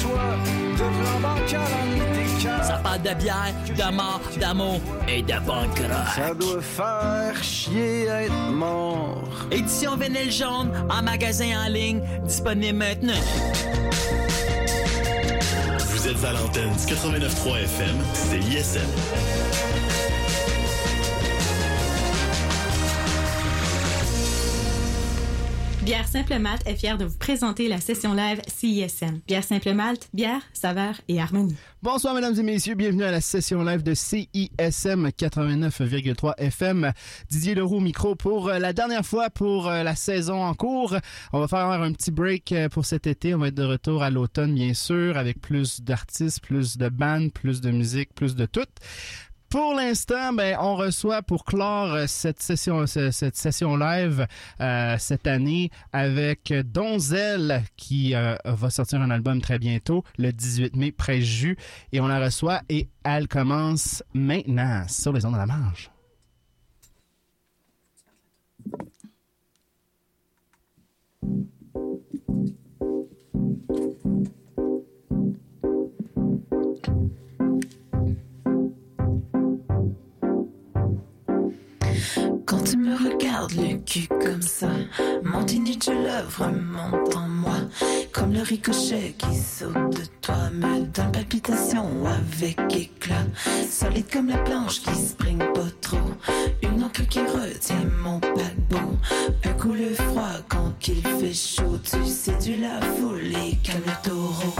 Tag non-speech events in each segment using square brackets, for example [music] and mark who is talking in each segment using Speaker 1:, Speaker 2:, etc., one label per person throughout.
Speaker 1: choix de plan bancal en été
Speaker 2: Ça parle de bière, de mort, d'amour et de bonne
Speaker 1: Ça doit faire chier être mort.
Speaker 2: Édition vinyle jaune en magasin en ligne, disponible maintenant.
Speaker 3: Vous êtes à l'antenne du 89.3 FM, c'est ISM.
Speaker 4: Bière Simple Malte est fière de vous présenter la session live CISM. Bière Simple Malte, bière, saveur et harmonie.
Speaker 5: Bonsoir mesdames et messieurs, bienvenue à la session live de CISM 89,3 FM. Didier Leroux micro pour euh, la dernière fois pour euh, la saison en cours. On va faire un petit break euh, pour cet été. On va être de retour à l'automne bien sûr avec plus d'artistes, plus de bandes, plus de musique, plus de tout. Pour l'instant, ben, on reçoit pour clore euh, cette session, cette session live euh, cette année avec Donzel qui euh, va sortir un album très bientôt, le 18 mai, près et on la reçoit et elle commence maintenant sur les ondes de la marge.
Speaker 6: Tu me regardes le cul comme ça, mon teenage love remonte en moi. Comme le ricochet qui saute de toi, me donne palpitation avec éclat. Solide comme la planche qui spring pas trop. Une encre qui retient mon paquebot. Un coup le froid quand il fait chaud. Tu séduis la foule et calme le taureau.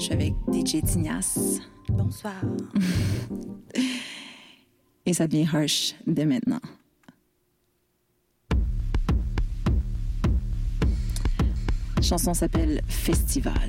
Speaker 6: Je suis avec DJ Tignas. Bonsoir. [laughs] Et ça devient harsh dès maintenant. La chanson s'appelle Festival.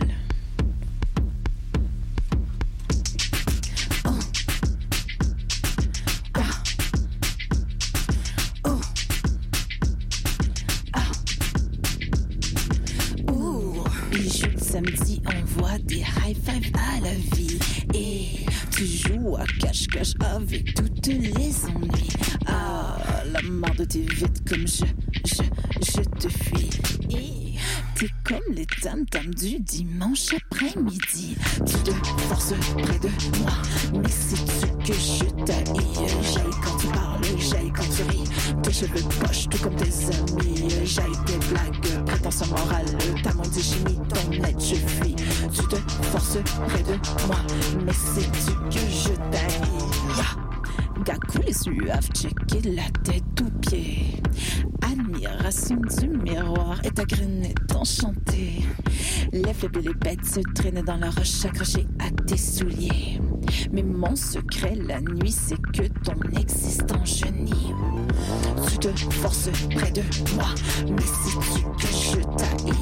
Speaker 6: Toutes les ennuis. Ah, la mort de tes vite comme je, je, je te fuis. Et t'es comme les tam-tams du dimanche après-midi. Tu te forces près de moi, mais sais-tu que je t'haïs? J'aille quand tu parles, j'aille quand tu ris. Tes cheveux poches, tout comme tes amis. J'aille tes blagues, prétention morale. Ta maudite chimie, ton aide, je fuis. Tu te forces près checker la tête aux pieds. Admiration du miroir et ta graine est enchantée. Les faibles les bêtes se traînent dans la roche accrochée à tes souliers. Mais mon secret la nuit, c'est que ton existence genie. Tu te forces près de moi, mais sais-tu que je t'haïs?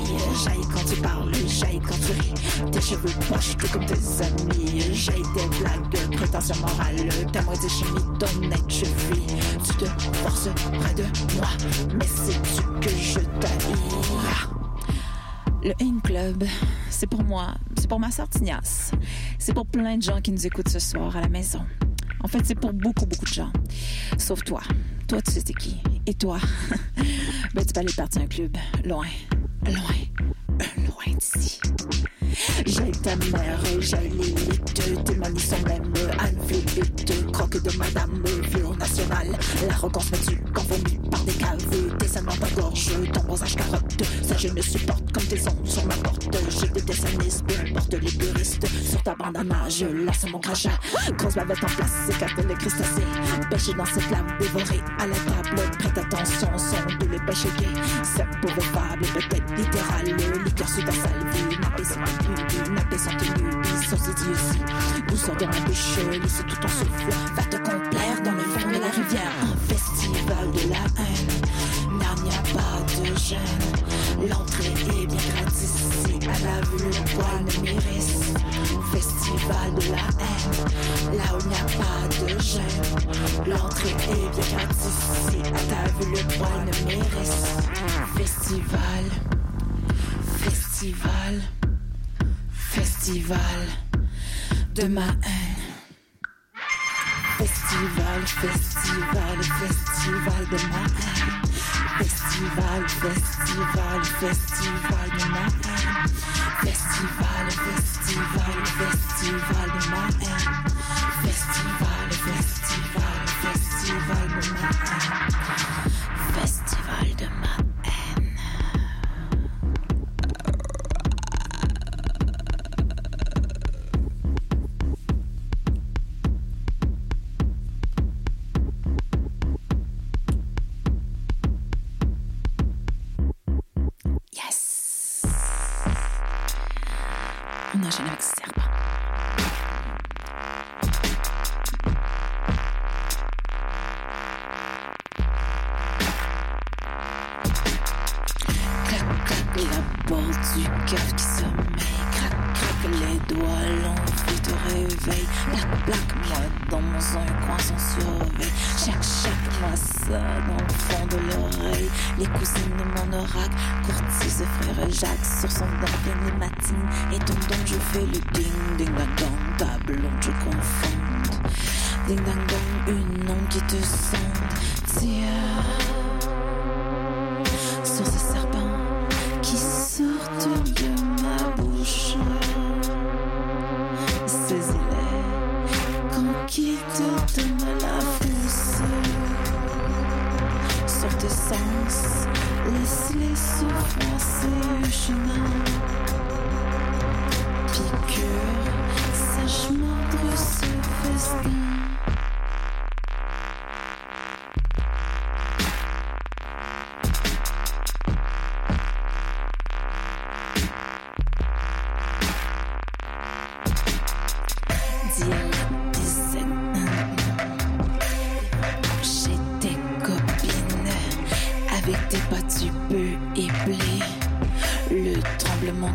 Speaker 6: J'aille quand tu parles, j'aille quand tu ris. Tes cheveux poches, tout comme tes amis. J'aille des blagues, prétention morale. Ta moitié chimie, ton je fuis. Tu te forces près de moi, mais sais-tu que je t'haïs? Le Haine Club, c'est pour moi, c'est pour ma soeur Tignasse. C'est pour plein de gens qui nous écoutent ce soir à la maison. En fait, c'est pour beaucoup, beaucoup de gens. Sauf toi. Toi, tu sais t'es qui. Et toi, [laughs] ben, tu vas aller partir un club. Loin, loin, loin d'ici. J'ai ta mère, j'ai l'élite, tes manies sont même Anne Philippe, croque de madame, vieux national. L'arrogance me tue quand par des caves, tes dans ta gorge, ton bronzage carotte. Ça, je ne supporte comme tes ongles sur ma porte. Je déteste un peu importe les puristes. Sur ta bandana, je lasse mon crachat. Grosse bavette en place, écarte les crustacés. Pêché dans cette lame, dévorée à la table. Prête attention, son pêches gays. Cette pauvre fable, peut-être littérale. Liqueur sous ta salve, nappé ma pub, nappé sans tenue, sans idiotie. Douceur de ma bouche, laisse tout ton souffle. Va te complaire dans le fond de la rivière. Un festival de la haine, n'y a pas de gêne. L'entrée est bien gratis à la vue le poil ne m'iris. Festival de la haine, là où il n'y a pas de gêne. L'entrée est bien gratis ici, à ta vue le poil ne m'iris. Festival, festival, festival de ma haine. Festival, festival, festival de ma haine. Festival, festival, festival de ma haine. Festival, festival, festival de ma haine. Festival, festival, festival de ma.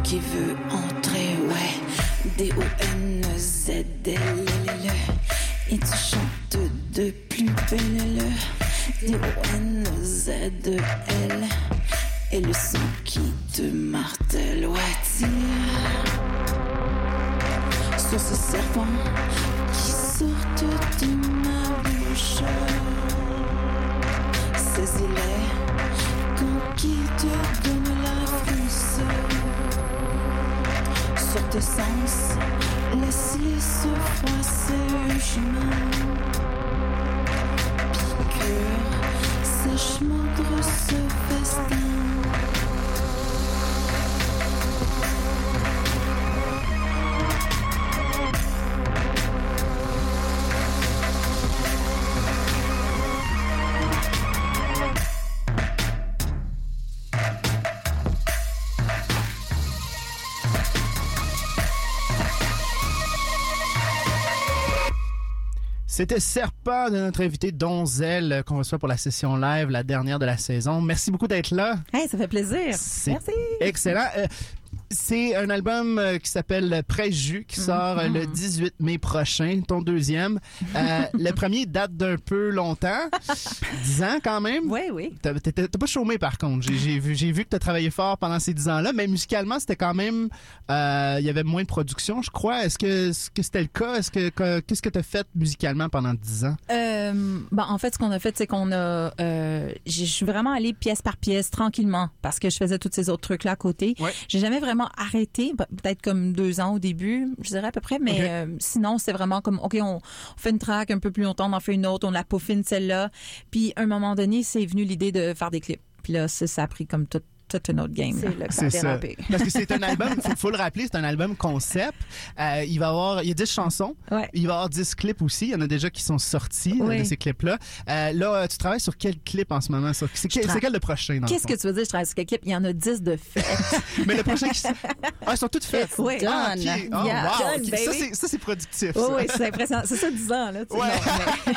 Speaker 6: Qui veut entrer, ouais. D-O-N-Z-L-L.
Speaker 5: C'était Serpent de notre invité Donzel euh, qu'on reçoit pour la session live, la dernière de la saison. Merci beaucoup d'être là.
Speaker 7: Hey, ça fait plaisir. Merci.
Speaker 5: Excellent. Euh, c'est un album euh, qui s'appelle Préjus qui sort euh, le 18 mai prochain, ton deuxième. Euh, [laughs] le premier date d'un peu longtemps, 10 ans quand même.
Speaker 7: Oui, oui.
Speaker 5: T'as t'as- t'as pas chômé par contre. J'ai- vu, vu que tu as travaillé fort pendant ces 10 ans-là, mais musicalement, c'était quand même. euh, Il y avait moins de production, je crois. Est-ce que c'était le cas? Est-ce que que- Qu'est-ce que tu as fait musicalement pendant 10 ans?
Speaker 7: Euh, ben, en fait, ce qu'on a fait, c'est qu'on a. je suis vraiment allée pièce par pièce, tranquillement, parce que je faisais tous ces autres trucs-là à côté.
Speaker 5: Ouais.
Speaker 7: J'ai jamais vraiment arrêté, pe- peut-être comme deux ans au début, je dirais à peu près, mais euh, sinon, c'est vraiment comme, OK, on, on fait une track un peu plus longtemps, on en fait une autre, on la peaufine celle-là. Puis, à un moment donné, c'est venu l'idée de faire des clips. Puis là, ça, ça a pris comme tout, tout un autre game.
Speaker 8: C'est ça.
Speaker 5: Parce que c'est un [laughs] album, faut, faut le rappeler, c'est un album concept. Euh, il va avoir, il y a 10 chansons.
Speaker 7: Ouais.
Speaker 5: Il va y avoir 10 clips aussi. Il y en a déjà qui sont sortis euh,
Speaker 7: Oui.
Speaker 5: de ces clips-là. Euh, là, tu travailles sur quel clip en ce moment? C'est quel, quel le prochain? dans le
Speaker 7: Qu'est-ce que tu veux dire? Je travaille sur quel clip? Il y en a 10 de fait. [laughs]
Speaker 5: Mais le prochain qui... Ah, ils sont toutes faites.
Speaker 7: Oui.
Speaker 5: Ah, ok.
Speaker 8: Done.
Speaker 5: Oh,
Speaker 7: Yeah.
Speaker 5: wow.
Speaker 7: Done,
Speaker 5: Ok.
Speaker 7: baby.
Speaker 5: Ça, c'est, ça, c'est productif.
Speaker 7: Oui,
Speaker 5: ça.
Speaker 7: oui, c'est impressionnant. C'est ça, 10 ans, là.
Speaker 5: Ouais.
Speaker 7: Non,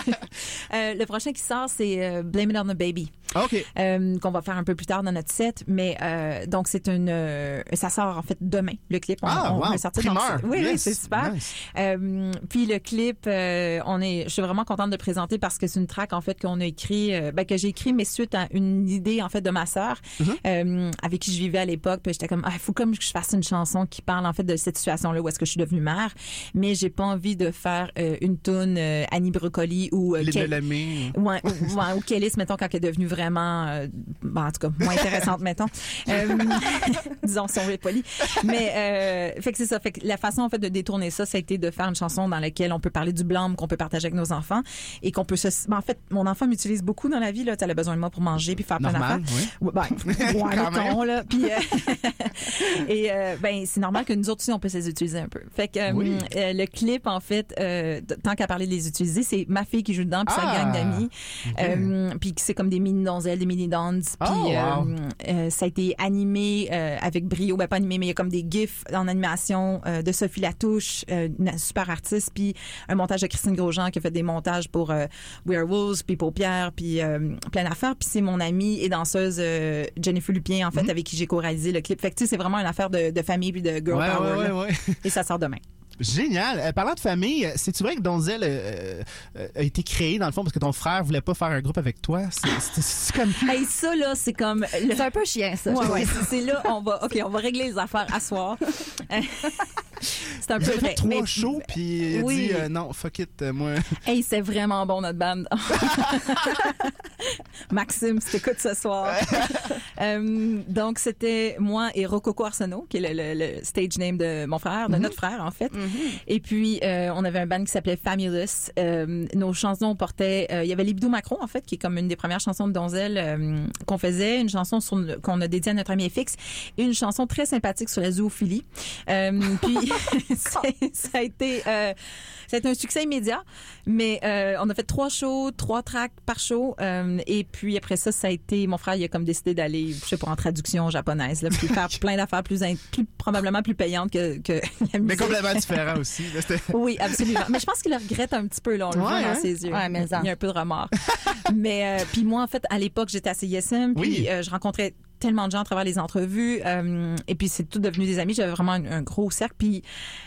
Speaker 7: mais- [laughs] Euh, le prochain qui sort, c'est euh, Blame It on the Baby,
Speaker 5: OK.
Speaker 7: euh, qu'on va faire un peu plus tard dans notre set. Mais euh, donc, c'est une. euh, ça sort en fait demain, le clip. On,
Speaker 5: Ah,
Speaker 7: on
Speaker 5: wow.
Speaker 7: sortir. donc
Speaker 5: Primeur.
Speaker 7: c'est- oui, oui,
Speaker 5: Yes.
Speaker 7: c'est super.
Speaker 5: Nice.
Speaker 7: Euh, puis le clip, euh, on est, je suis vraiment contente de le présenter parce que c'est une track en fait qu'on a écrit, euh, ben, que j'ai écrit, mais suite à une idée en fait de ma sœur
Speaker 5: Mm-hmm.
Speaker 7: euh, avec qui je vivais à l'époque. Puis j'étais comme, ah, faut comme que je fasse une chanson qui parle en fait de cette situation-là où est-ce que je suis devenue mère, mais j'ai pas envie de faire une tune Annie Brocoli ou euh,
Speaker 5: Les
Speaker 7: Ke-
Speaker 5: Delamay.
Speaker 7: Ouais, ou, ou Kélis, mettons, quand elle est devenue vraiment, bon, en tout cas, moins intéressante, [laughs] mettons. Euh, [laughs] disons, si on veut poli. Mais, euh, fait que c'est ça. Fait que la façon, en fait, de détourner ça, ça a été de faire une chanson dans laquelle on peut parler du blâme qu'on peut partager avec nos enfants et qu'on peut se, ben, en fait, mon enfant m'utilise beaucoup dans la vie, là. Elle a besoin de moi pour manger puis faire plein
Speaker 5: Normal,
Speaker 7: d'affaires.
Speaker 5: oui.
Speaker 7: Ouais, Ben, [laughs] ouais,
Speaker 5: Quand
Speaker 7: mettons, là. Puis, euh, [laughs] et, ben, c'est normal que nous autres aussi, on peut les utiliser un peu. Fait que,
Speaker 5: Oui.
Speaker 7: le clip, en fait, tant qu'à parler de les utiliser, c'est ma fille qui joue dedans puis
Speaker 5: Ah!
Speaker 7: sa gang d'amis.
Speaker 5: Ok.
Speaker 7: Euh, puis que c'est comme des mini donzelles, des mini dons. Puis
Speaker 5: Oh, wow.
Speaker 7: ça a été animé euh, avec brio, ben pas animé, mais il y a comme des gifs en animation euh, de Sophie Latouche, euh, une super artiste, puis un montage de Christine Grosjean qui a fait des montages pour euh, Werewolves, puis pour Pierre, puis euh, plein d'affaires. Puis c'est mon amie et danseuse euh, Jennifer Lupien en fait
Speaker 5: Mhm.
Speaker 7: avec qui j'ai co-réalisé le clip. Fait que tu sais, c'est vraiment une affaire de, de famille puis de girl
Speaker 5: Ouais,
Speaker 7: power.
Speaker 5: ouais, ouais.
Speaker 7: Et ça sort demain.
Speaker 5: Génial. Euh, parlant de famille, c'est-tu vrai que Donzel euh, euh, a été créé, dans le fond, parce que ton frère voulait pas faire un groupe avec toi? C'est, comme... [laughs]
Speaker 7: Hey, ça là, c'est comme le-
Speaker 8: C'est un peu chiant, ça.
Speaker 7: Ouais, ouais, [laughs] c'est- c'est là, on va, OK, on va régler les affaires à soir. [laughs] c'est un peu vrai.
Speaker 5: fait trois
Speaker 7: mais-
Speaker 5: shows, puis il a
Speaker 7: Oui.
Speaker 5: dit euh, non, fuck it, euh, moi. [laughs]
Speaker 7: Hey, c'est vraiment bon, notre bande. [laughs] Maxime, si t'écoutes ce soir. [laughs] Euh, donc, c'était moi et Rococo Arsenault, qui est le, le- le stage name de mon frère, de notre frère, en fait. Et puis, euh, on avait un band qui s'appelait Famulous. Nos chansons portaient... Il y avait Libidou Macron, en fait, qui est comme une des premières chansons de Donzel qu'on faisait. Une chanson qu'on a dédiée à notre ami FX. Et une chanson très sympathique sur la zoophilie. Puis, [laughs] ça a été... euh, ça a été un succès immédiat, mais euh, on a fait trois shows, trois tracks par show, euh, et puis après ça, ça a été mon frère, il a comme décidé d'aller, je sais pas, en traduction japonaise, là, puis faire [laughs] plein d'affaires plus, in- plus probablement plus payantes que, que la musique.
Speaker 5: Mais complètement [laughs] différent aussi. là,
Speaker 7: Oui, absolument. Mais je pense qu'il le regrette un petit peu, là, on le
Speaker 5: Ouais,
Speaker 7: voit
Speaker 5: hein?
Speaker 7: dans ses yeux.
Speaker 8: Ouais, mais.
Speaker 7: Il y a un peu de remords. mais euh, puis moi, en fait, à l'époque, j'étais à CISM, puis
Speaker 5: Oui.
Speaker 7: euh, je rencontrais tellement de gens à travers les entrevues. euh, et puis, c'est tout devenu des amis. J'avais vraiment un, un gros cercle. Puis,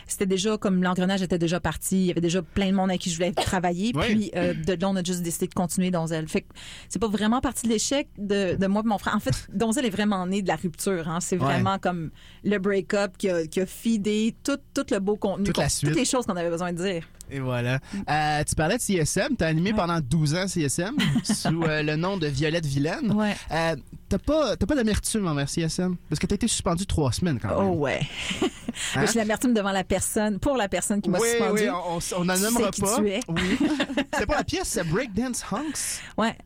Speaker 7: c'était déjà comme l'engrenage était déjà parti. Il y avait déjà plein de monde avec qui je voulais travailler.
Speaker 5: Oui.
Speaker 7: Puis, euh, de là, on a juste décidé de continuer Donzel. Fait que c'est pas vraiment parti de l'échec de, de moi et mon frère. En fait, [laughs] Donzel est vraiment né de la rupture. Hein. C'est
Speaker 5: Ouais.
Speaker 7: vraiment comme le break-up qui a, qui a feedé tout, tout le beau contenu.
Speaker 5: Toute la suite.
Speaker 7: Toutes les choses qu'on avait besoin de dire.
Speaker 5: Et voilà. Euh, tu parlais de CSM. Tu as animé pendant 12 ans CSM [laughs] sous le nom de Violette Vilaine.
Speaker 7: Ouais.
Speaker 5: T'as pas, t'as pas d'amertume envers CSM? Parce que t'as été suspendu trois semaines quand même.
Speaker 7: Oh ouais. [laughs]
Speaker 5: Hein?
Speaker 7: J'ai l'amertume devant la personne, pour la personne qui m'a
Speaker 5: oui,
Speaker 7: suspendu.
Speaker 5: oui, on, on, en
Speaker 7: Tu sais
Speaker 5: pas. Oui. [laughs] C'était pas la pièce, c'est Breakdance Hunks.
Speaker 7: Ouais.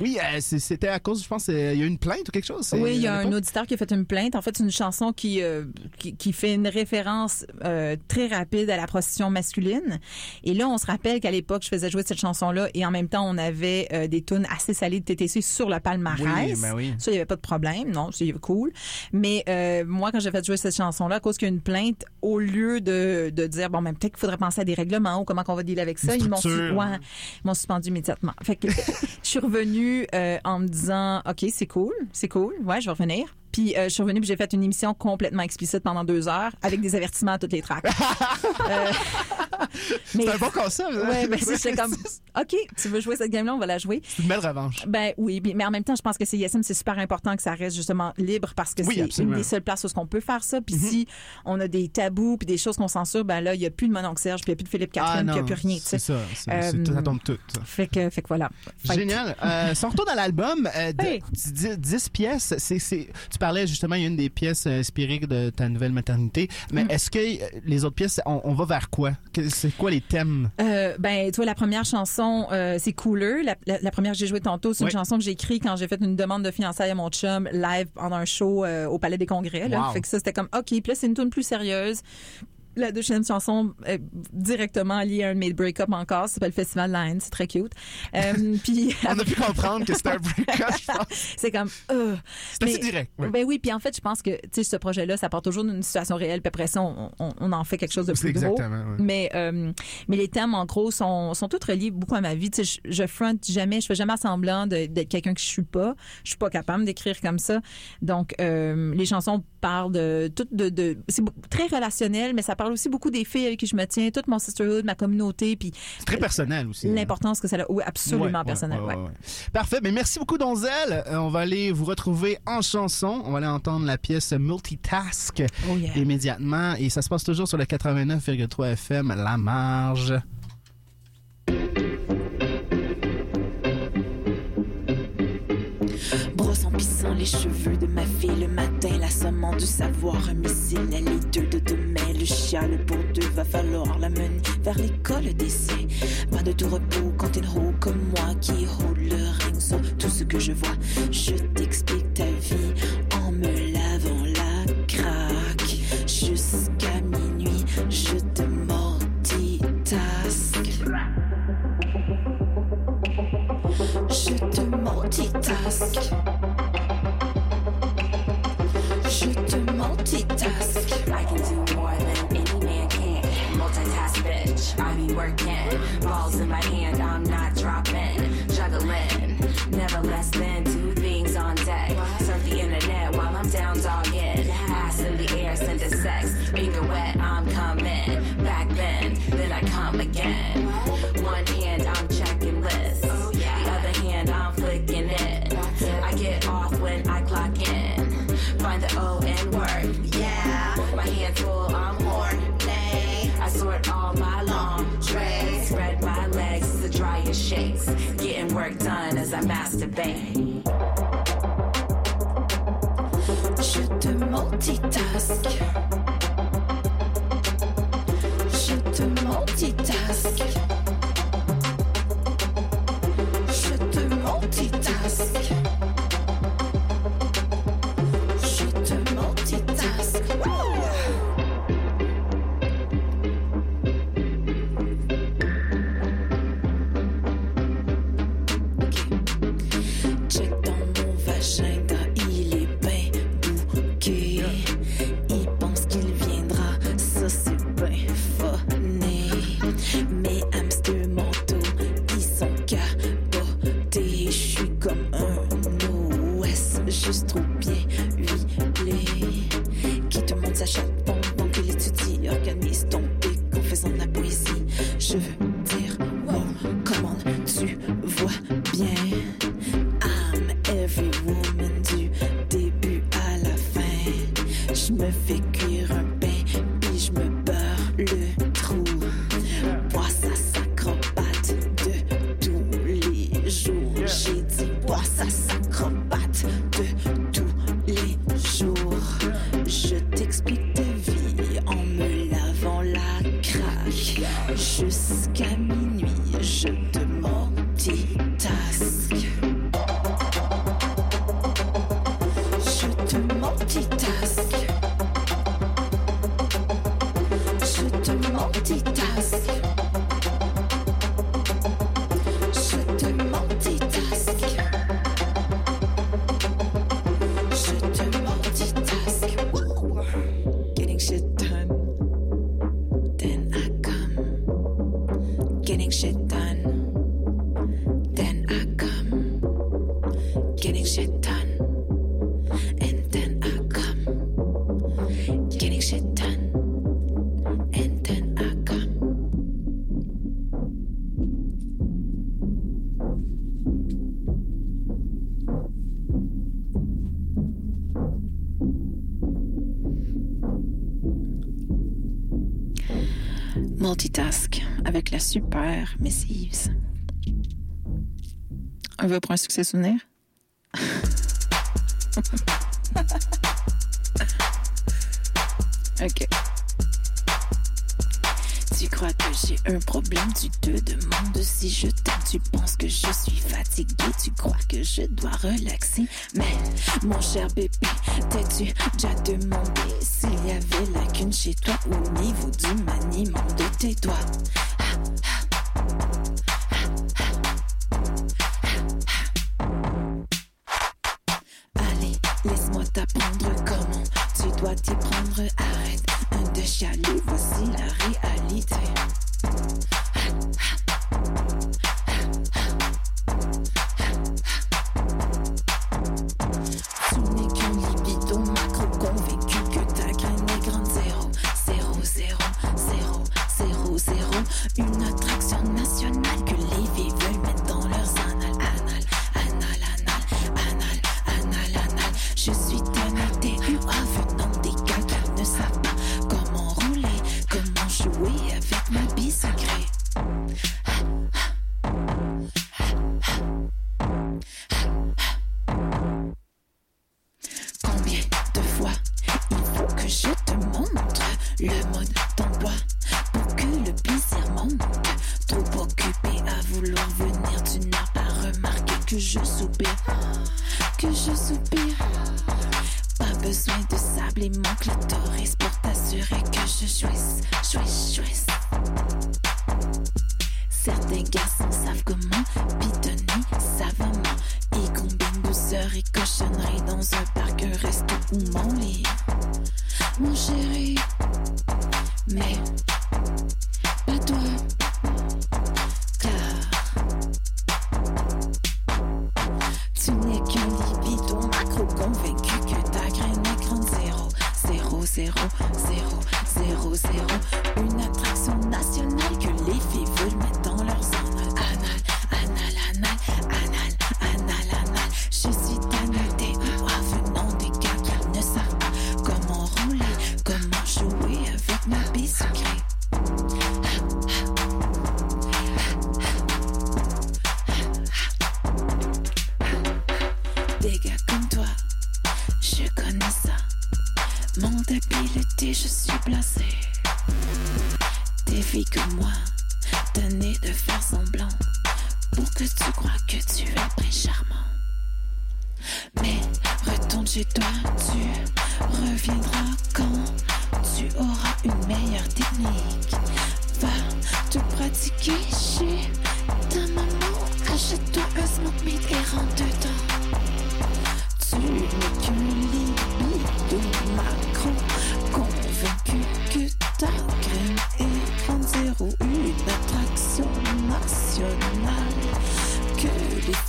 Speaker 5: Oui, euh, c'était à cause, je pense, euh, il y a eu une plainte ou quelque chose.
Speaker 7: Oui, il y a un auditeur qui a fait une plainte. En fait, c'est une chanson qui, euh, qui, qui fait une référence euh, très rapide à la prostitution masculine. Et là, on se rappelle qu'à l'époque, je faisais jouer cette chanson-là et en même temps, on avait des tunes assez salées de TTC sur le palmarès.
Speaker 5: Oui, ben oui.
Speaker 7: Ça, il n'y avait pas de problème. Non, c'est cool. Mais moi, quand j'ai fait jouer cette chanson-là, à cause qu'il y a une plainte, au lieu de, de dire, bon, ben, peut-être qu'il faudrait penser à des règlements ou comment qu'on va dealer avec ça, m'ont ouais, ils m'ont suspendu immédiatement. Fait que [laughs] je suis revenue euh, en me disant, OK, c'est cool, c'est cool, ouais, je vais revenir. Puis euh, je suis revenue puis j'ai fait une émission complètement explicite pendant deux heures avec des avertissements à toutes les tracks. [laughs] Euh, mais
Speaker 5: C'est un bon concept. hein?
Speaker 7: ouais, ben c'est comme, [laughs] OK, tu veux jouer cette game-là, on va la jouer.
Speaker 5: C'est une belle revanche.
Speaker 7: Ben oui, mais en même temps, je pense que CISM, c'est super important que ça reste justement libre parce que
Speaker 5: Oui,
Speaker 7: c'est une
Speaker 5: absolument. Mhm.
Speaker 7: des seules places où on peut faire ça. Puis si on a des tabous puis des choses qu'on censure, ben là, il n'y a plus de Mononcle Serge, puis il n'y a plus de Philippe Catherine, puis il n'y a plus rien. tu
Speaker 5: C'est ça. c'est-
Speaker 7: Euh,
Speaker 5: c'est- ça tombe tout.
Speaker 7: Fait que, fait que voilà. Fait que-
Speaker 5: Génial. Euh, si on retourne à l'album, euh, de-
Speaker 7: Hey.
Speaker 5: dix- 10 pièces, c'est, c'est- tu parlais justement, il y a une des pièces euh, inspirées de ta nouvelle maternité, mais
Speaker 7: Mm.
Speaker 5: est-ce que euh, les autres pièces, on, on va vers quoi? C'est quoi les thèmes?
Speaker 7: Euh, ben, tu vois, la première chanson, euh, c'est Cooler. La, la- la première que j'ai jouée tantôt, c'est
Speaker 5: Oui.
Speaker 7: une chanson que j'ai écrite quand j'ai fait une demande de fiançailles à mon chum live pendant un show euh, au Palais des Congrès. Là.
Speaker 5: Wow.
Speaker 7: Fait que ça, c'était comme, OK. Puis là, c'est une tune plus sérieuse. La deuxième chanson est directement liée à un de mes break-up encore. Ça s'appelle Festival Line. C'est très cute. Euh, [laughs] puis
Speaker 5: On a pu comprendre que c'était un break-up, je pense. [laughs]
Speaker 7: c'est comme, euh,
Speaker 5: C'est assez direct. oui.
Speaker 7: Ben oui, puis en fait, je pense que tu sais ce projet-là, ça part toujours d'une situation réelle, puis après ça, on, on- on en fait quelque chose de plus gros.
Speaker 5: exactement, oui.
Speaker 7: Mais euh, mais les thèmes en gros sont sont tous reliés beaucoup à ma vie. Tu sais, je, je front jamais, je fais jamais semblant d'être quelqu'un que je suis pas. Je suis pas capable d'écrire comme ça. Donc euh, les chansons parlent de tout de, de c'est très relationnel, mais ça parle aussi beaucoup des filles avec qui je me tiens, toute mon sisterhood, ma communauté, puis
Speaker 5: C'est très personnel aussi. hein.
Speaker 7: l'importance que ça a. Oui, absolument
Speaker 5: Ouais,
Speaker 7: personnel.
Speaker 5: ouais,
Speaker 7: ouais.
Speaker 5: Parfait. Mais merci beaucoup, Donzel. Euh, on va aller vous retrouver en chanson. On va aller entendre la pièce Multitask
Speaker 7: Oh yeah.
Speaker 5: immédiatement. Et ça se passe toujours sur le 89,3 FM, La Marge.
Speaker 6: Les cheveux de ma fille le matin, l'assommant du savoir, un missile les deux de demain, le chiale pour deux, va falloir la mener vers l'école des siens. Pas de tout repos quand une roue comme moi qui roule le ring sur tout ce que je vois. Je t'explique ta vie en me lavant la craque. Jusqu'à minuit, je te multitask. Je te multitask.
Speaker 8: Working. Balls in my hand, I'm not dropping. Juggling. Never less than masturbate.
Speaker 6: Je te multitask. done. super, Miss Eves. On va pour un succès souvenir? [laughs] ok. Tu crois que j'ai un problème, tu te demandes si je shit.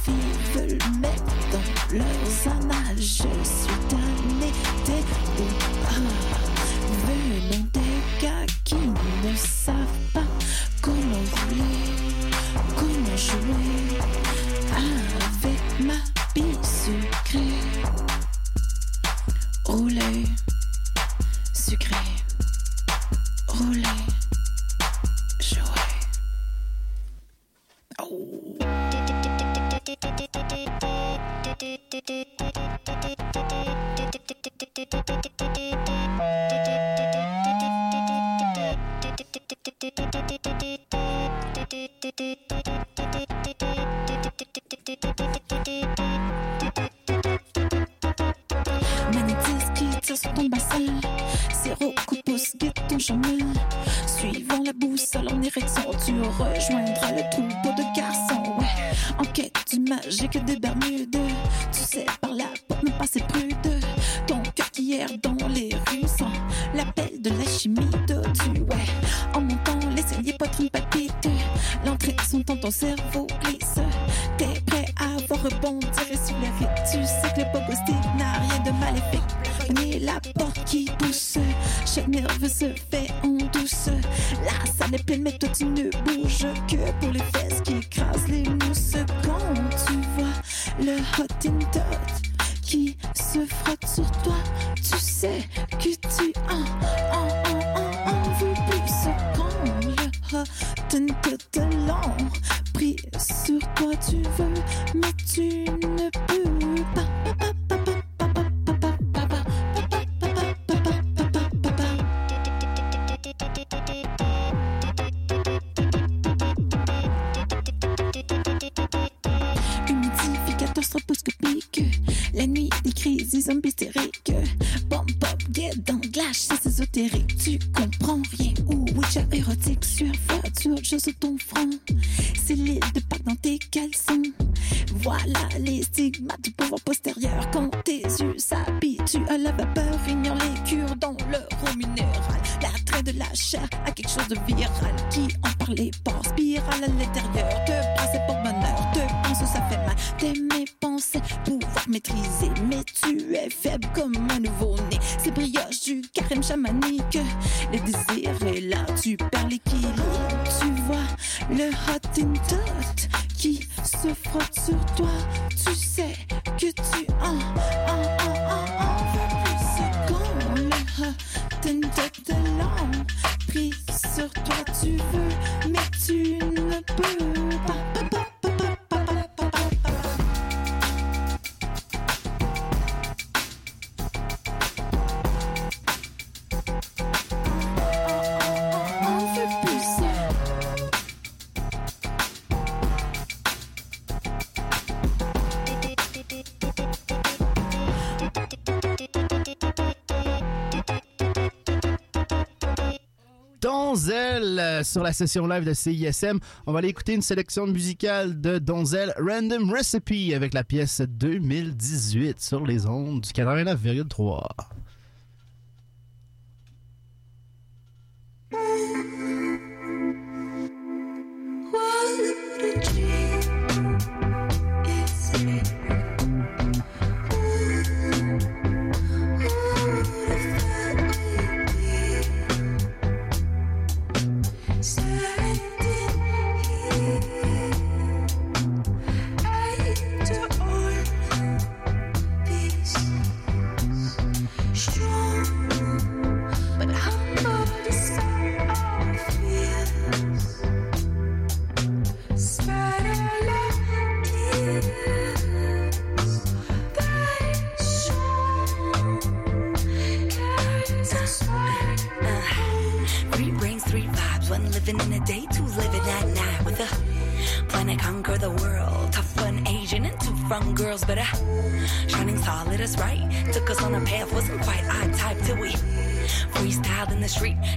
Speaker 6: filles veulent mettre dans leurs annales. Je suis slash c'est ésotérique. Tu sur la
Speaker 5: session live de CISM. On va aller écouter une sélection musicale de Donzel Random Recipe avec la pièce 2018 sur les ondes du 89,3.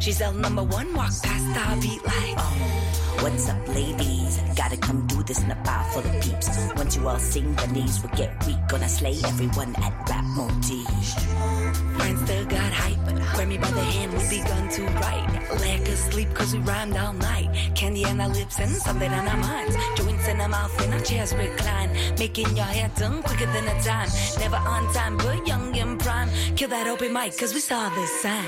Speaker 9: Giselle number one walk past our beat like.
Speaker 10: Oh, what's up, ladies? Gotta come do this in a bar full of peeps. Once you all sing, the knees will get weak. Gonna slay everyone at Rap
Speaker 9: Monty. Mine's the guy Grab me by the hand, we begun to write. Lack of sleep, cause we rhymed all night. Candy on our lips and something on our minds. Joints in our mouth and our chairs recline. Making your hair turn quicker than a dime. Never on time, but young and prime. Kill that open mic, cause we saw the sign.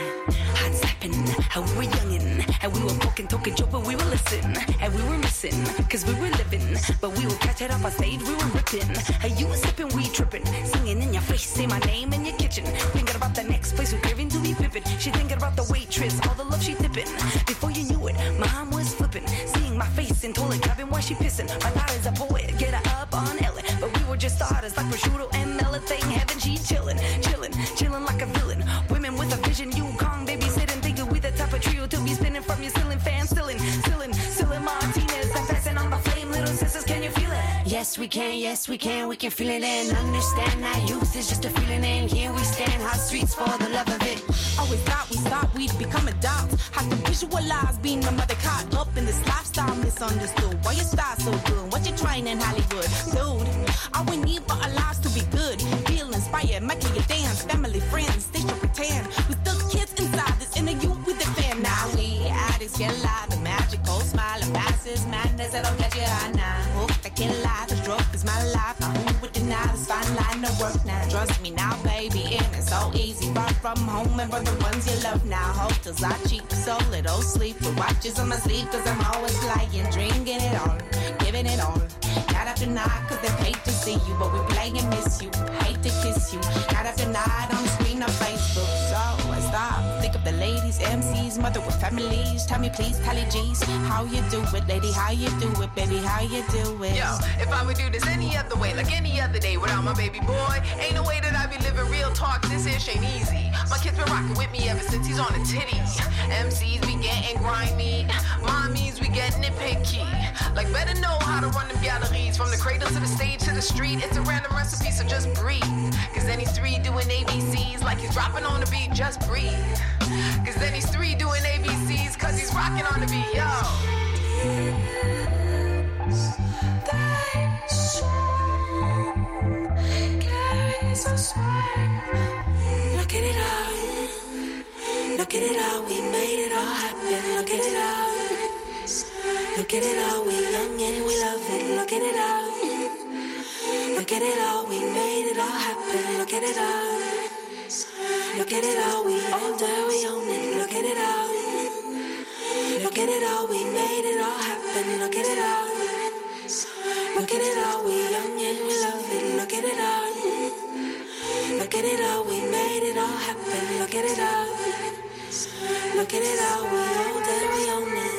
Speaker 9: Hot slapping, how we youngin'. And we were poking, talking, but we were listening. And we were missing, cause we were living. But we would catch it up on stage, we were ripping. Hey, you were sipping, we tripping. Singing in your face, say my name in your kitchen. Thinking about the next place we're craving to be pippin'. She thinking about the waitress, all the love she tipping. Before you knew it, my mom was flipping. Seeing my face and toilet driving while she pissing. My daughter's a poet, get her up on Ellen. But we were just starters like prosciutto and melon. Thing heaven, she chillin' we can,
Speaker 11: yes, we can, we can feel it and understand that youth is just a feeling. And here we stand, hot streets for the love of it.
Speaker 12: Always thought we thought we'd become adults. How to visualize being a mother caught up in this lifestyle misunderstood. Why you style so good? What you trying in Hollywood? Dude, all we need for our lives to be good. Feel inspired, making you dance. Family, friends, they should pretend. We still kids inside this inner you with the fan. Now we addicts get live, line work now? Trust me now, baby, and it's so easy. Far from home and for the ones you love now. Hotels are cheap, so little sleep. With watches on my sleeve, cause I'm always flying, drinking it all, giving it all. Night after night, cause they hate to see you, but we play and miss you. Hate to kiss you. Night after night on the screen of Facebook. So I stop, think of the ladies, MCs, mother with families. Tell me please, Tally G's, how you do it, lady, how you do it, baby, how you do it.
Speaker 13: Yo, if I would do this any other way, like any other day without my baby boy, ain't no way that I be living real talk. This ish ain't easy. My kid's been rocking with me ever since he's on the titties. MCs be getting grimy, mommies we getting it picky. Like better know how to run them galleries from the cradle to the stage to the street. It's a random recipe, so just breathe. Cause he's three doing ABCs like he's dropping on the beat. Just breathe. Cause then he's three doing ABCs cause he's rocking on the beat. Yo.
Speaker 11: Look at it all. Look at it all. We made it all happen. Look at it all. Look at it all. We young and we love it. Look at it all. Look at it all. We made it all happen. Look at it all. Look at it all. We older. We own it. Look at it all. Look at it all. We made it all happen. Look at it all. Look at it all. We young and we love it. Look at it all. Look at it all, we made it all happen. Look at it all. Look at it all, we it, we own it.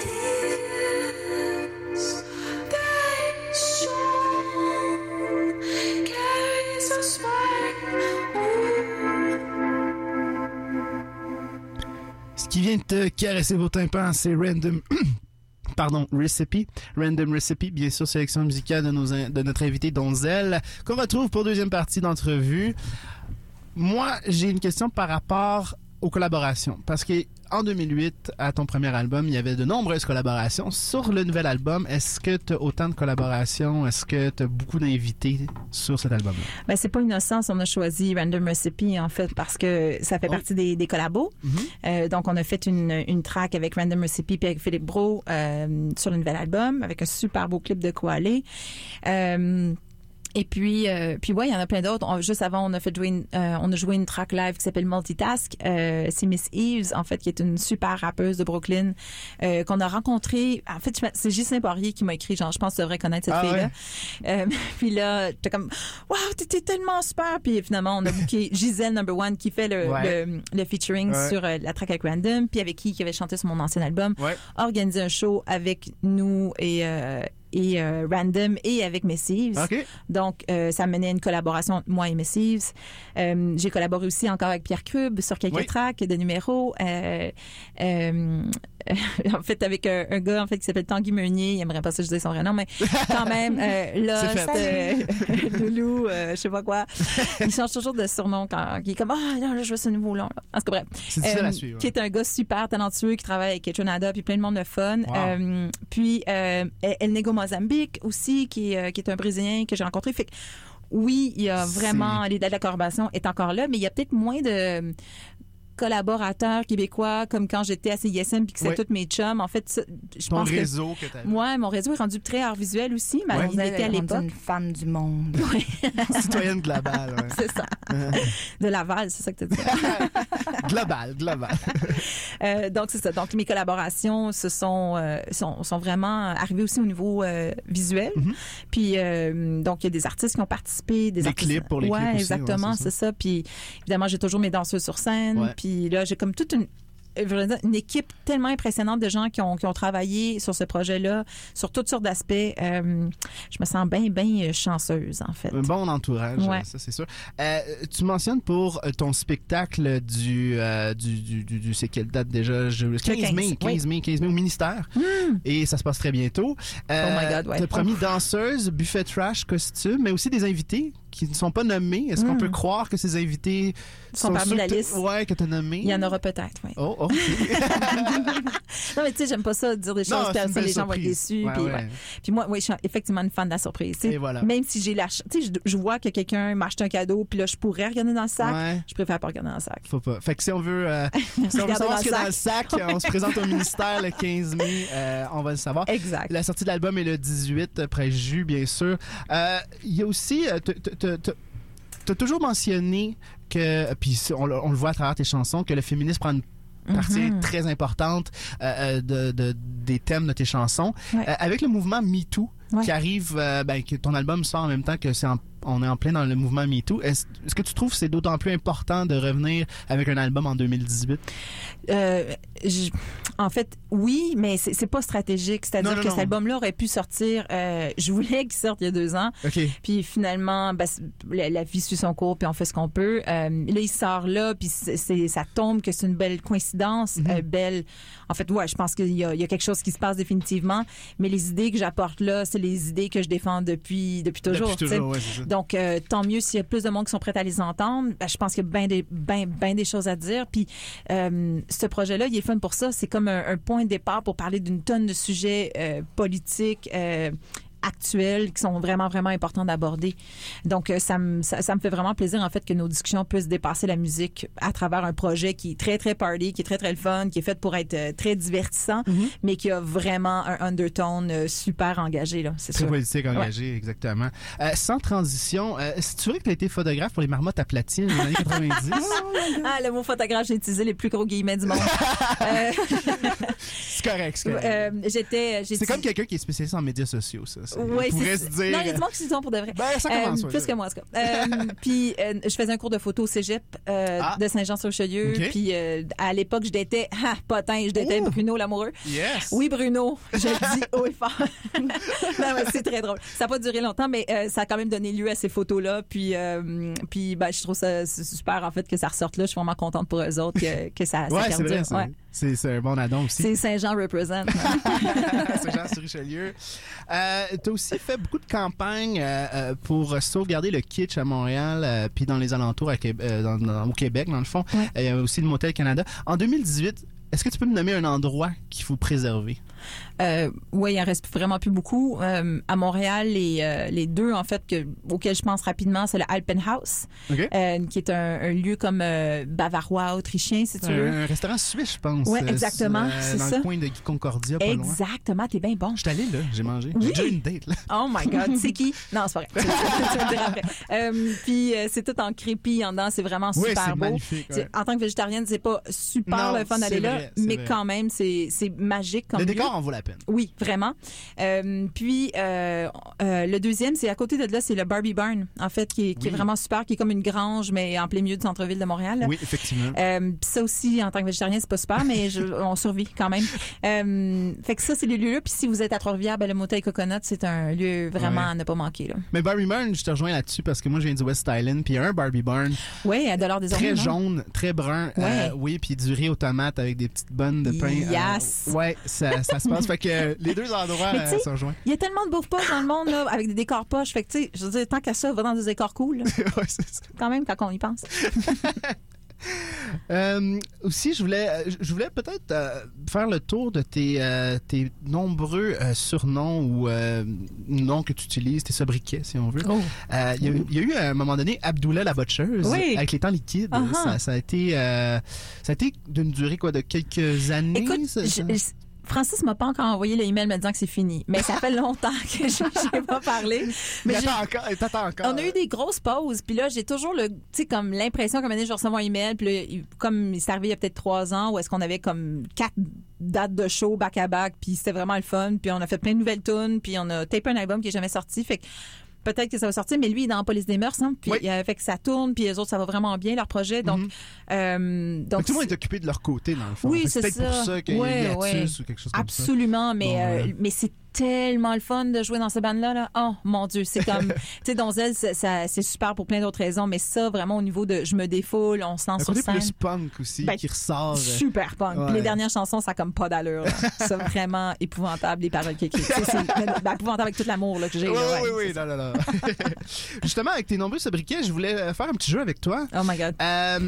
Speaker 5: Vient te caresser vos tympans, c'est Random. [clears throat] Pardon, Recipe. Random Recipe, bien sûr, sélection musicale de, nos, de notre invité Donzel, qu'on retrouve pour deuxième partie d'entrevue. Moi, j'ai une question par rapport aux collaborations. Parce que en 2008, à ton premier album, il y avait de nombreuses collaborations. Sur le nouvel album, est-ce que tu as autant de collaborations? Est-ce que tu as beaucoup d'invités sur cet album-là?
Speaker 7: Ben, c'est pas innocent si on a choisi Random Recipe, en fait, parce que ça fait
Speaker 5: Oh.
Speaker 7: partie des, des collabos. Euh, donc, on a fait une, une track avec Random Recipe puis avec Philippe Bro euh, sur le nouvel album, avec un super beau clip de Koalé. Euh, et puis, euh, puis ouais, il y en a plein d'autres. On- Juste avant, on a fait jouer une, euh, on a joué une track live qui s'appelle Multitask. Euh, c'est Miss Eves, en fait, qui est une super rappeuse de Brooklyn euh, qu'on a rencontrée. En fait, c'est Ghislain Poirier qui m'a écrit, genre, je pense que tu devrais connaître cette
Speaker 5: Ah
Speaker 7: fille-là. Euh, [laughs] puis là, j'étais comme, wow, t'étais tellement super. Puis finalement, on a booké [laughs] Gisèle Number One qui fait le,
Speaker 5: Ouais.
Speaker 7: le, le featuring
Speaker 5: Ouais.
Speaker 7: sur euh, la track avec Random, puis avec qui qui avait chanté sur mon ancien album. Organisé un show avec nous et euh, et euh, Random et avec Missives.
Speaker 5: OK.
Speaker 7: Donc, euh, ça menait à une collaboration entre moi et Missives. Euh, J'ai collaboré aussi encore avec Pierre Cube sur quelques
Speaker 5: Oui.
Speaker 7: tracks de numéros. Euh, euh, [laughs] en fait, avec un, un gars en fait qui s'appelle Tanguy Meunier, il aimerait pas ça je dise son vrai nom, mais quand même, euh, [laughs] là, euh, [laughs] Loulou, euh, je sais pas quoi. Il change toujours de surnom quand il est comme ah non là je veux ce nouveau nom. En tout cas bref,
Speaker 5: C'est difficile à suivre.
Speaker 7: qui est un gars super talentueux qui travaille avec Tronada puis plein de monde de fun.
Speaker 5: Wow.
Speaker 7: Euh, puis euh, El Nego Mozambique aussi qui, est, euh, qui est un Brésilien que j'ai rencontré. Fait que oui, il y a vraiment dates de la collaboration est encore là, mais il y a peut-être moins de collaborateurs québécois, comme quand j'étais à CISM puis que c'est
Speaker 5: Ouais.
Speaker 7: toutes mes chums. En fait, ça, je
Speaker 5: Ton
Speaker 7: pense
Speaker 5: réseau que.
Speaker 7: Moi, mon réseau est rendu très art visuel aussi, mais
Speaker 5: Ouais.
Speaker 7: il était à l'époque.
Speaker 9: une femme du monde. [laughs] [laughs]
Speaker 5: Citoyenne globale. ouais. [laughs]
Speaker 7: C'est ça. De Laval, c'est ça que tu dis.
Speaker 5: global, global.
Speaker 7: Euh, donc, c'est ça. Donc, mes collaborations se sont, euh, sont, sont vraiment arrivées aussi au niveau euh, visuel. Puis, euh, donc, il y a des artistes qui ont participé. Des,
Speaker 5: Des
Speaker 7: artistes...
Speaker 5: clips pour les
Speaker 7: ouais,
Speaker 5: clips aussi,
Speaker 7: exactement,
Speaker 5: ouais, c'est
Speaker 7: ça. Puis, évidemment, j'ai toujours mes danseuses sur scène.
Speaker 5: Ouais.
Speaker 7: Puis là, j'ai comme toute une équipe tellement impressionnante de gens qui ont, qui ont travaillé sur ce projet-là, sur toutes sortes d'aspects. Euh, je me sens bien, bien chanceuse, en fait.
Speaker 5: Un bon entourage,
Speaker 7: Ouais.
Speaker 5: ça c'est sûr. Euh, tu mentionnes pour euh, ton spectacle du, euh, du, du, du- du- c'est quelle date déjà? Je- 15 mai,
Speaker 7: 15,
Speaker 5: 15 mai, 15 mai au ministère. Et ça se passe très bientôt.
Speaker 7: Oh my God, ouais.
Speaker 5: T'as promis danseuse, buffet trash, costume, mais aussi des invités qui ne sont pas nommés. Est-ce qu'on
Speaker 7: Mm.
Speaker 5: peut croire que ces invités
Speaker 7: Sont parmi
Speaker 5: ceux
Speaker 7: la liste.
Speaker 5: Ouais, que t'as nommés.
Speaker 7: Il y en aura peut-être, oui.
Speaker 5: Oh, oh, ok. [laughs] [laughs]
Speaker 7: Non, mais tu sais, j'aime pas ça, dire des
Speaker 5: Non,
Speaker 7: choses, après,
Speaker 5: belle
Speaker 7: les gens vont être déçus.
Speaker 5: Ouais,
Speaker 7: puis,
Speaker 5: ouais.
Speaker 7: ouais. Puis moi, oui, je suis effectivement une fan de la surprise. tu.
Speaker 5: Et voilà.
Speaker 7: Même si j'ai la Tu sais, je, je vois que quelqu'un m'achète un cadeau, puis là, je pourrais regarder dans le sac, je préfère pas regarder dans le sac.
Speaker 5: Faut pas. Fait que si on veut, euh, [laughs] si on veut savoir ce qu'il y a
Speaker 7: le
Speaker 5: dans le sac, on se présente au ministère le 15 mai. euh, on va le savoir.
Speaker 7: Exact.
Speaker 5: La sortie de l'album est le 18, après Jus, bien sûr. Euh, Il y a aussi, euh, t'as toujours mentionné que, puis on, le- on le voit à travers tes chansons, que le féminisme prend une partie
Speaker 7: Mhm.
Speaker 5: très importante euh, euh, de, de- des thèmes de tes chansons.
Speaker 7: Ouais.
Speaker 5: Euh, avec le mouvement MeToo,
Speaker 7: Ouais.
Speaker 5: qui arrive, euh, ben, que ton album sort en même temps que c'est en- on est en plein dans le mouvement MeToo. Est-ce est-ce que tu trouves que c'est d'autant plus important de revenir avec un album en 2018?
Speaker 7: Euh, je- en fait, oui, mais c'est pas stratégique. C'est-à-dire que
Speaker 5: non.
Speaker 7: cet album-là aurait pu sortir. euh, je voulais qu'il sorte il y a deux ans.
Speaker 5: OK.
Speaker 7: Puis finalement, ben, la, la vie suit son cours, puis on fait ce qu'on peut. Euh, là, il sort là, puis c'est, ça tombe que c'est une belle coïncidence,
Speaker 5: Mhm.
Speaker 7: euh, belle. En fait, ouais, je pense qu'il y a, il y a quelque chose qui se passe définitivement. Mais les idées que j'apporte là, c'est les idées que je défends depuis depuis toujours.
Speaker 5: Depuis toujours, ouais, ça.
Speaker 7: Donc, euh, tant mieux s'il y a plus de monde qui sont prêts à les entendre. Ben, je pense qu'il y a bien des, ben, ben des choses à dire. Puis, euh, ce projet-là, il est fun pour ça. C'est comme un, point de départ pour parler d'une tonne de sujets euh, politiques. Actuels qui sont vraiment vraiment importants d'aborder. Donc euh, ça me ça, ça me fait vraiment plaisir en fait que nos discussions puissent dépasser la musique à travers un projet qui est très très party, qui est très très le fun, qui est fait pour être euh, très divertissant,
Speaker 5: Mm-hmm.
Speaker 7: mais qui a vraiment un undertone euh, super engagé là, c'est
Speaker 5: Très
Speaker 7: sûr.
Speaker 5: politique, engagé, exactement. Euh, sans transition, euh, c'est vrai que tu as été photographe pour les marmottes à platine dans les années 90? [laughs]
Speaker 7: Ah, le mot photographe, j'ai utilisé les plus gros guillemets du monde. [laughs] Euh,
Speaker 5: c'est correct, c'est [laughs] correct.
Speaker 7: euh, j'étais,
Speaker 5: c'est comme quelqu'un qui est spécialisé en médias sociaux, ça.
Speaker 7: Ouais,
Speaker 5: on pourrait
Speaker 7: c'est-
Speaker 5: se dire.
Speaker 7: Non, il y a du monde qui sont pour de vrai.
Speaker 5: Ben, ça commence,
Speaker 7: Euh, plus
Speaker 5: ça.
Speaker 7: que moi, en tout cas. Euh, [laughs] puis, euh, je faisais un cours de photo au cégep
Speaker 5: Ah.
Speaker 7: de Saint-Jean-sur-Richelieu. Puis, à l'époque, je datais, [laughs] ah, potin, je datais
Speaker 5: Oh.
Speaker 7: Bruno l'amoureux.
Speaker 5: Yes!
Speaker 7: Oui, Bruno, je le dis haut et fort. [laughs] C'est très drôle. Ça n'a pas duré longtemps, mais ça a quand même donné lieu à ces photos-là. Puis, puis ben, je trouve ça super, en fait, que ça ressorte là. Je suis vraiment contente pour eux autres que, que ça, ça
Speaker 5: Ouais,
Speaker 7: perdure.
Speaker 5: vrai, c'est-
Speaker 7: Ouais.
Speaker 5: c'est c'est un bon addon aussi.
Speaker 7: C'est Saint-Jean represent.
Speaker 5: Saint-Jean sur Richelieu. Euh, t'as aussi fait beaucoup de campagnes euh, euh, pour sauvegarder le kitsch à Montréal, euh, puis dans les alentours à Québec- dans- dans- au Québec, dans le fond. Il y a aussi le Motel Canada. En 2018, est-ce que tu peux me nommer un endroit qu'il faut préserver?
Speaker 7: Euh, oui, il en reste vraiment plus beaucoup. Euh, à Montréal, les, euh, les deux, en fait, que, auxquels je pense rapidement, c'est le Alpenhaus,
Speaker 5: OK?
Speaker 7: euh, qui est un, un lieu comme bavarois, autrichien, si tu veux.
Speaker 5: Un, restaurant suisse, je pense. Euh,
Speaker 7: exactement, c'est
Speaker 5: dans
Speaker 7: ça.
Speaker 5: le coin de Concordia, pas.
Speaker 7: Exactement, t'es bien bon.
Speaker 5: Je suis allé là, j'ai mangé.
Speaker 7: Oui.
Speaker 5: J'ai déjà une date, là.
Speaker 7: Oh my God, c'est qui? [laughs] Non, c'est pas vrai. [laughs] Puis c'est tout en crépi en dedans, c'est vraiment
Speaker 5: Oui,
Speaker 7: super beau.
Speaker 5: magnifique, ouais.
Speaker 7: C'est- En tant que végétarienne, c'est pas super
Speaker 5: Non,
Speaker 7: le fun d'aller là,
Speaker 5: vrai,
Speaker 7: mais
Speaker 5: vrai.
Speaker 7: quand même, c'est c'est magique comme
Speaker 5: Le
Speaker 7: lieu.
Speaker 5: décor en vaut la peine.
Speaker 7: Oui, vraiment. Euh, puis euh, euh, le deuxième, c'est à côté de là, c'est le Barbie Barn, en fait, qui est, qui est
Speaker 5: Oui.
Speaker 7: vraiment super, qui est comme une grange, mais en plein milieu du centre-ville de Montréal. là.
Speaker 5: Oui, effectivement.
Speaker 7: Puis ça aussi, en tant que végétarien, c'est pas super, mais je- [laughs] on survit quand même. Fait que ça, c'est les lieux-là. Puis si vous êtes à Trois-Rivières, ben, le motel Coconut, c'est un lieu vraiment
Speaker 5: Ouais.
Speaker 7: à ne pas manquer. Là.
Speaker 5: Mais Barbie Barn, je te rejoins là-dessus parce que moi, je viens du West Island, puis il y a un Barbie Barn
Speaker 7: Oui, à Dollar des
Speaker 5: très
Speaker 7: non?
Speaker 5: jaune, très brun.
Speaker 7: Ouais.
Speaker 5: oui, puis du riz aux tomates avec des petites bonnes de pain.
Speaker 7: Yes.
Speaker 5: Ouais, ça, ça se passe. fait que euh, les deux endroits euh, se rejoignent.
Speaker 7: Il y a tellement de bouffe poche dans le monde, là, avec des décors poches. Fait que, tu sais, je veux dire, tant qu'à ça, va dans des décors cool, [laughs]
Speaker 5: ouais, c'est ça.
Speaker 7: quand même, quand on y pense. [laughs]
Speaker 5: Euh, aussi, je voulais, euh, je voulais peut-être euh, faire le tour de tes, euh, tes nombreux surnoms ou noms que tu utilises, tes sobriquets, si on veut.
Speaker 7: Oh.
Speaker 5: Il y, a eu- il y a eu à un moment donné Abdullah la botcheuse
Speaker 7: Oui.
Speaker 5: avec les temps liquides.
Speaker 7: Uh-huh.
Speaker 5: ça, ça a été, ça a été d'une durée quoi de quelques années.
Speaker 7: Écoute,
Speaker 5: ça-
Speaker 7: je-
Speaker 5: ça-
Speaker 7: je- Francis m'a pas encore envoyé l'email me disant que c'est fini, mais ça fait longtemps que je n'ai pas parlé. [laughs]
Speaker 5: Mais encore, t'attends encore.
Speaker 7: On a eu des grosses pauses, puis là, j'ai toujours le, tu sais, comme l'impression donné, je reçois un email, puis comme il s'est arrivé il y a peut-être trois ans, où est-ce qu'on avait comme quatre dates de show back à back, puis c'était vraiment le fun, puis on a fait plein de nouvelles tunes, puis on a tapé un album qui est jamais sorti, fait que peut-être que ça va sortir, mais lui, il est dans la police des mœurs, hein, puis euh, fait que ça tourne, puis les autres, ça va vraiment bien, leur projet, donc, euh,
Speaker 5: Fait que
Speaker 7: donc
Speaker 5: tout le monde est occupé de leur côté, dans le fond.
Speaker 7: oui, c'est
Speaker 5: peut-être
Speaker 7: ça.
Speaker 5: pour ça qu'il y a eu ou quelque chose comme ça.
Speaker 7: Absolument, mais,
Speaker 5: Bon,
Speaker 7: euh, mais c'est tellement le fun de jouer dans cette bande-là. Là. Oh mon Dieu, c'est comme, [laughs] tu sais, Donzel, c'est- ça- c'est super pour plein d'autres raisons, mais ça, vraiment, au niveau de je me défoule, on se lance sur scène.
Speaker 5: plus punk aussi
Speaker 7: Ben,
Speaker 5: qui ressort.
Speaker 7: Super punk. Puis les dernières chansons, ça a comme pas d'allure. C'est [laughs] vraiment épouvantable, les paroles qui ben, épouvantable avec tout l'amour là, que j'ai.
Speaker 5: Oui,
Speaker 7: là,
Speaker 5: oui,
Speaker 7: ouais.
Speaker 5: oui, non, non, non. [laughs] Justement, avec tes nombreux sobriquets, je voulais euh, faire un petit jeu avec toi.
Speaker 7: Oh my God.
Speaker 5: Euh,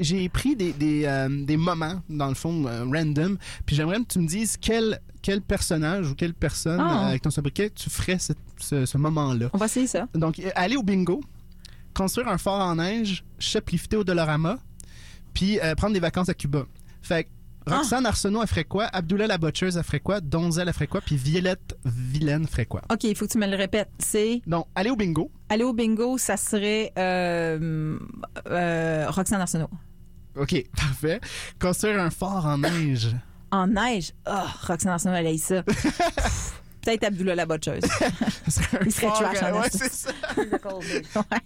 Speaker 5: J'ai pris des, des, euh, des moments, dans le fond, euh, random, puis j'aimerais que tu me dises quel, quel personnage ou quelle personne,
Speaker 7: Ah.
Speaker 5: euh, avec ton sobriquet, tu ferais ce, ce moment-là.
Speaker 7: On va essayer ça.
Speaker 5: Donc, euh, aller au bingo, construire un fort en neige, shoplifter au Dolorama, puis euh, prendre des vacances à Cuba. Fait que Roxane Arsenault, elle ferait quoi? Abdullah la botcheuse, elle ferait quoi? Donzel, elle ferait quoi? Puis Violette Vilaine ferait quoi?
Speaker 7: OK, il faut que tu me le répètes. C'est.
Speaker 5: Donc, aller au bingo.
Speaker 7: Aller au bingo, ça serait euh, euh, Roxane Arsenault.
Speaker 5: OK, [laughs] parfait. Construire un fort en neige.
Speaker 7: En neige? Oh, Roxane Arsenault, elle a eu ça. [laughs] Peut-être Abdullah la botcheuse. Il serait trash
Speaker 5: euh,
Speaker 7: en
Speaker 5: ouais, c'est ça. [laughs]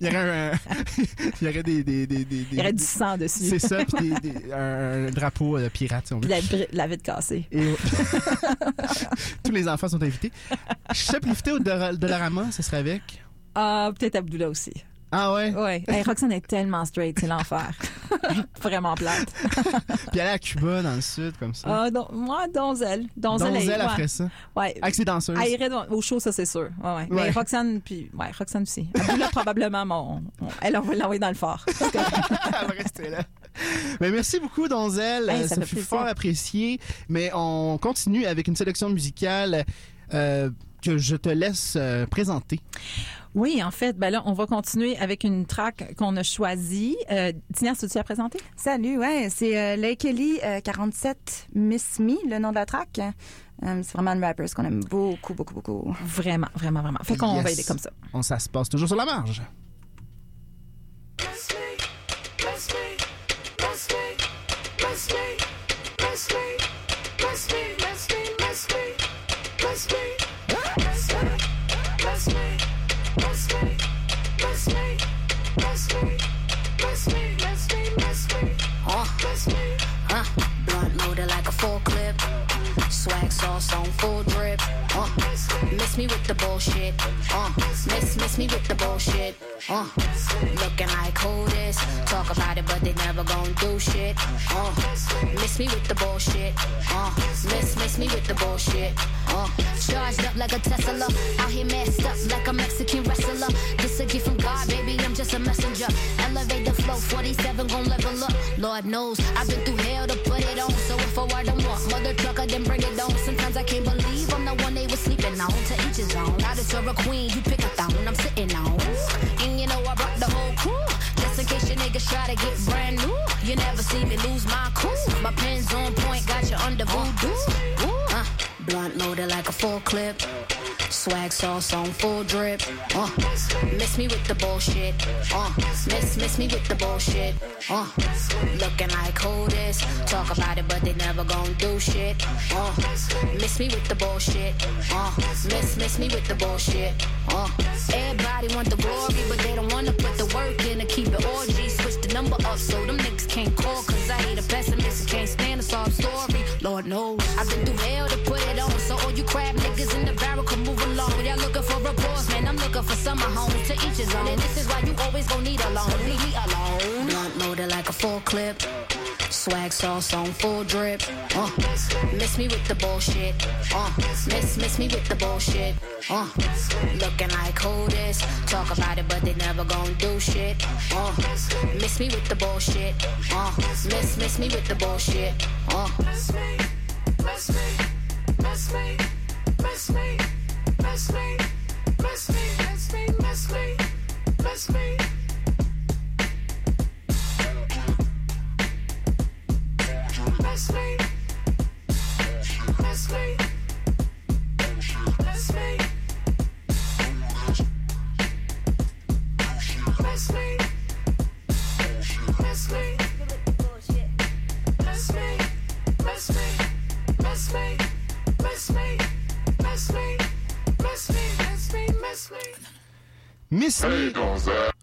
Speaker 5: Il y aurait, un- [laughs] il y aurait des, des, des, des-
Speaker 7: Il y aurait du sang dessus.
Speaker 5: C'est ça, puis des- des- un, un drapeau euh, pirate, si on veut.
Speaker 7: La, la vitre cassée.
Speaker 5: Et tous les enfants sont invités. Shoplifter au Dora- Dollarama, ça serait avec?
Speaker 7: Ah, peut-être Abdullah aussi.
Speaker 5: Ah ouais?
Speaker 7: Ouais. Hey, Roxane est tellement straight, c'est l'enfer. [laughs] Vraiment plate. [laughs]
Speaker 5: Puis aller à Cuba, dans le sud, comme ça.
Speaker 7: Ah, moi, Donzel. Donzel,
Speaker 5: Donzel, elle
Speaker 7: ouais.
Speaker 5: ferait ça.
Speaker 7: Ouais.
Speaker 5: Avec ses danseuses.
Speaker 7: Elle irait au show, ça, c'est sûr. Ouais, ouais. Mais. Roxane, puis, ouais, Roxane aussi. Abdullah, probablement, mon, elle, on va l'envoyer dans le fort. [laughs]
Speaker 5: Elle va rester là. Mais merci beaucoup, Donzel.
Speaker 7: Hey, ça
Speaker 5: ça fut fort apprécié. Mais on continue avec une sélection musicale euh, que je te laisse euh, présenter.
Speaker 7: Oui, en fait, ben là, on va continuer avec une track qu'on a choisie. Euh, Tina, tu la présenter?
Speaker 14: Salut, ouais, c'est euh, Lake Ellie, euh, 47 Miss Me, le nom de la track. Euh, c'est vraiment une rapper qu'on aime beaucoup, beaucoup, beaucoup.
Speaker 7: Vraiment, vraiment, vraiment. Fait qu'on
Speaker 5: Yes.
Speaker 7: va aider comme ça.
Speaker 5: On, ça se passe toujours sur la marge.
Speaker 10: Sauce on full drip. Uh, miss me with the bullshit. Uh, miss, miss me with the bullshit. Uh, looking like who this? Talk about it, but they never gon' do shit. Uh, miss me with the bullshit. Uh, miss, miss me with the bullshit. Uh, charged up like a Tesla. Out here messed up like a Mexican wrestler. This a gift from God, baby. I'm just a messenger. Elevate the flow, 47 gon' level up. Lord knows I've been through hell to put it on. So if I were to want mother trucker, then bring it on. Sometimes I can't believe I'm the one they was sleeping on. To each his own. I just a queen, you pick a thong. I'm sitting on. And you know I brought the whole crew. Just in case your niggas try to get brand new. You never see me lose my cool. My pen's on point, got you under voodoo. Uh, blunt loaded like a full clip. Swag sauce on full drip. Uh, miss me with the bullshit. Uh, miss, miss me with the bullshit. Uh, looking like who? Talk about it, but they never gon' do shit. Uh, miss me with the bullshit. Uh, miss, miss me with the bullshit. Uh, everybody want the glory, but they don't wanna put the work in to keep it orgy. Switch number up so them niggas can't call, cause I ain't a pessimist can't stand a sob story. Lord knows I've been through hell to put it on, so all you crab niggas in the barrel can move along. Y'all looking for applause, man? I'm looking for summer homes to each his own. And this is why you always gon' need a loan. Leave me alone. Blunt loaded like a full clip. Swag sauce on full drip. Uh, miss me with the bullshit. Uh, miss miss me with the bullshit. Uh, looking like who this? Talk about it, but they never gon' do shit. Uh, miss me with the bullshit. Uh, miss miss me with the bullshit. Uh.
Speaker 11: Miss me, miss me, miss me, miss me, miss me, miss me, miss me, miss me, miss me.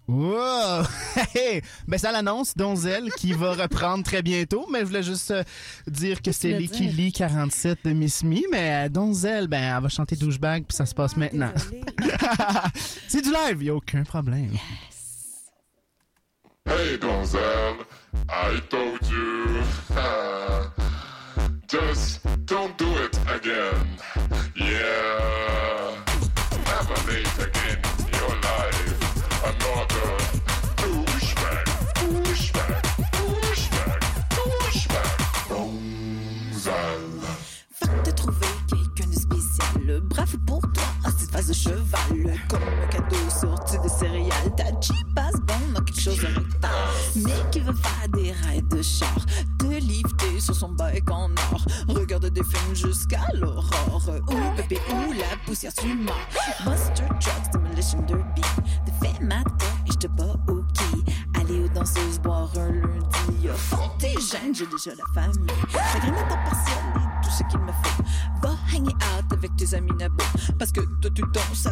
Speaker 5: Wow! [laughs] Hey! Ben, ça l'annonce, Donzel, qui va reprendre très bientôt, mais je voulais juste euh, dire que c'est Licky
Speaker 7: dire?
Speaker 5: Lee 47 de Miss Me, mais euh, Donzel, ben, elle va chanter douchebag, puis ça se passe maintenant. [laughs] c'est du live, y a aucun problème.
Speaker 15: Hey Gonzelle, I told you. [laughs] Just don't do it again. Yeah. Never late again
Speaker 6: poussière sur mort. Buster Demolition Derby. J'ai déjà la famille. Chagrin à temps partiel et tout ce qu'il me faut. Va hang out avec tes amis nabos. Parce que toi tu danses,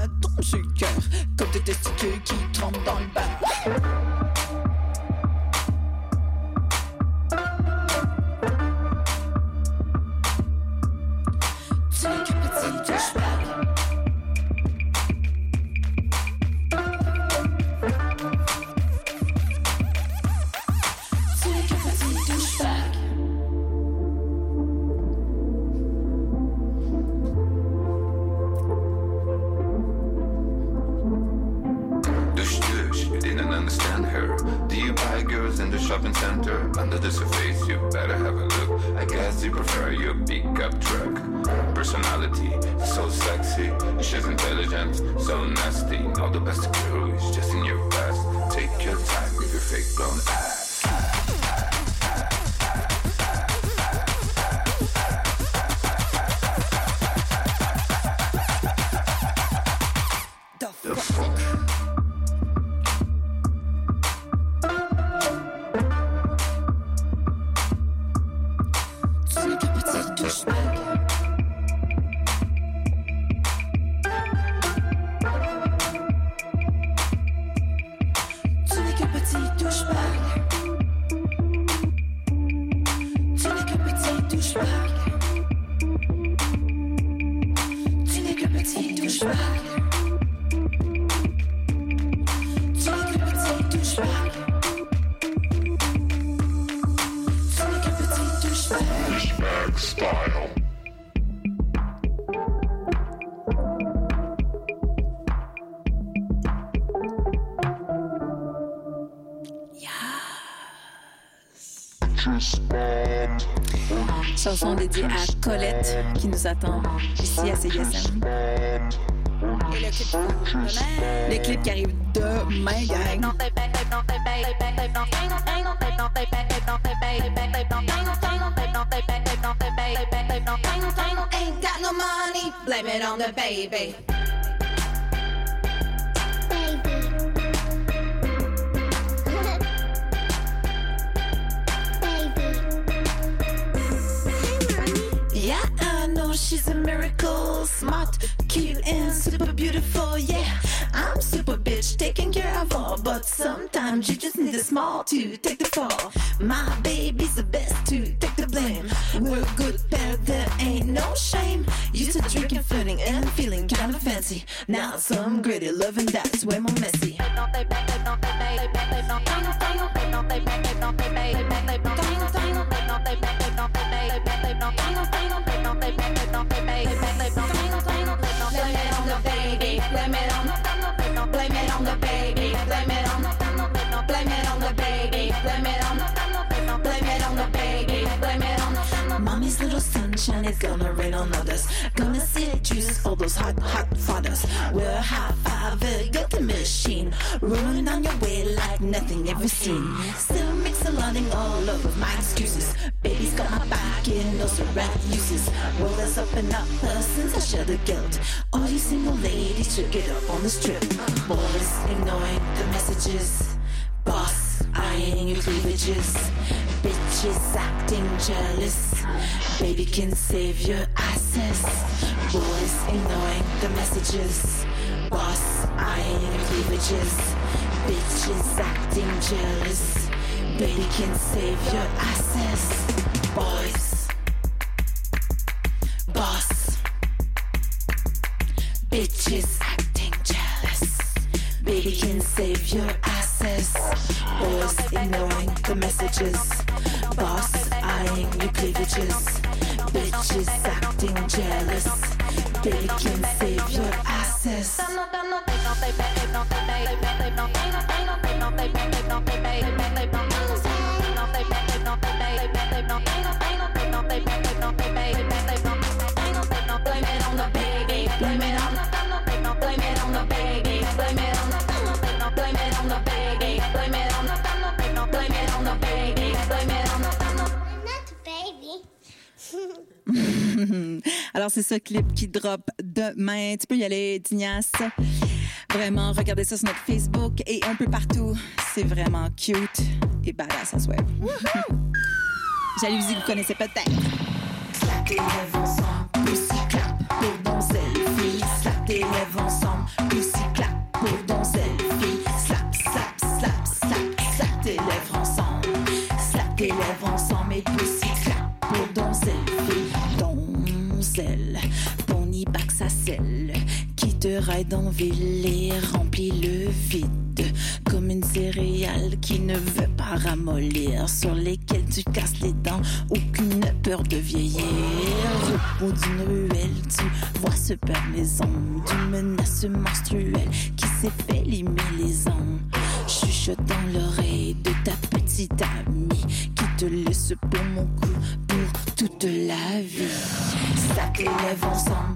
Speaker 7: Dédiée à Colette qui nous attend ici à CISM. Et le clip, le clip qui arrive demain, gang.
Speaker 6: Ain't got no money, blame it on the baby. She's a miracle, smart, cute, and super beautiful. Yeah, I'm super bitch, taking care of all, but sometimes you just need a small to take the fall. My baby's the best to take the blame. We're a good pair, there ain't no shame. Used to drinking, flirting, and feeling kind of fancy. Now some gritty, loving that's way more messy. Little sunshine is gonna rain on others. Gonna seduce all those hot, hot fathers. We're a high five, got the machine. Rolling down your way like nothing ever seen. Still mixing all over my excuses. Baby's got my back in those right uses. World is up and up since I shed the guilt. All you single ladies should get up on the strip. Boys ignoring the messages. Boss eyeing your cleavages. Bitches acting jealous. Baby can save your asses. Boys ignoring the messages. Boss eyeing your cleavages. Bitches acting jealous. Baby can save your asses. Boys. Boss. Bitches acting jealous. Baby can save your asses. Boys ignoring the messages. Boss eyeing your cleavages. Bitches acting jealous. Baby can save your asses. [laughs]
Speaker 7: Alors, c'est ce clip qui drop demain. Tu peux y aller, Dignas. Vraiment, regardez ça sur notre Facebook et un peu partout. C'est vraiment cute et badass à souhait. Jalousie, vous connaissez peut-être.
Speaker 6: Slap tes lèvres ensemble, pussy clap pour donzelle fille. Slap tes lèvres ensemble, pussy clap pour donzelle fille. Slap, slap, slap, slap, slap tes lèvres ensemble. Slap tes lèvres ensemble et pussy te ride en ville et remplit le vide. Comme une céréale qui ne veut pas ramollir, sur lesquelles tu casses les dents, aucune peur de vieillir. Au bout d'une ruelle, tu vois ce père maison d'une menace menstruelle qui s'est fait limer les ans. Chuchote dans l'oreille de ta petite amie qui te laisse pour mon cou pour toute la vie. Ça t'élève ensemble,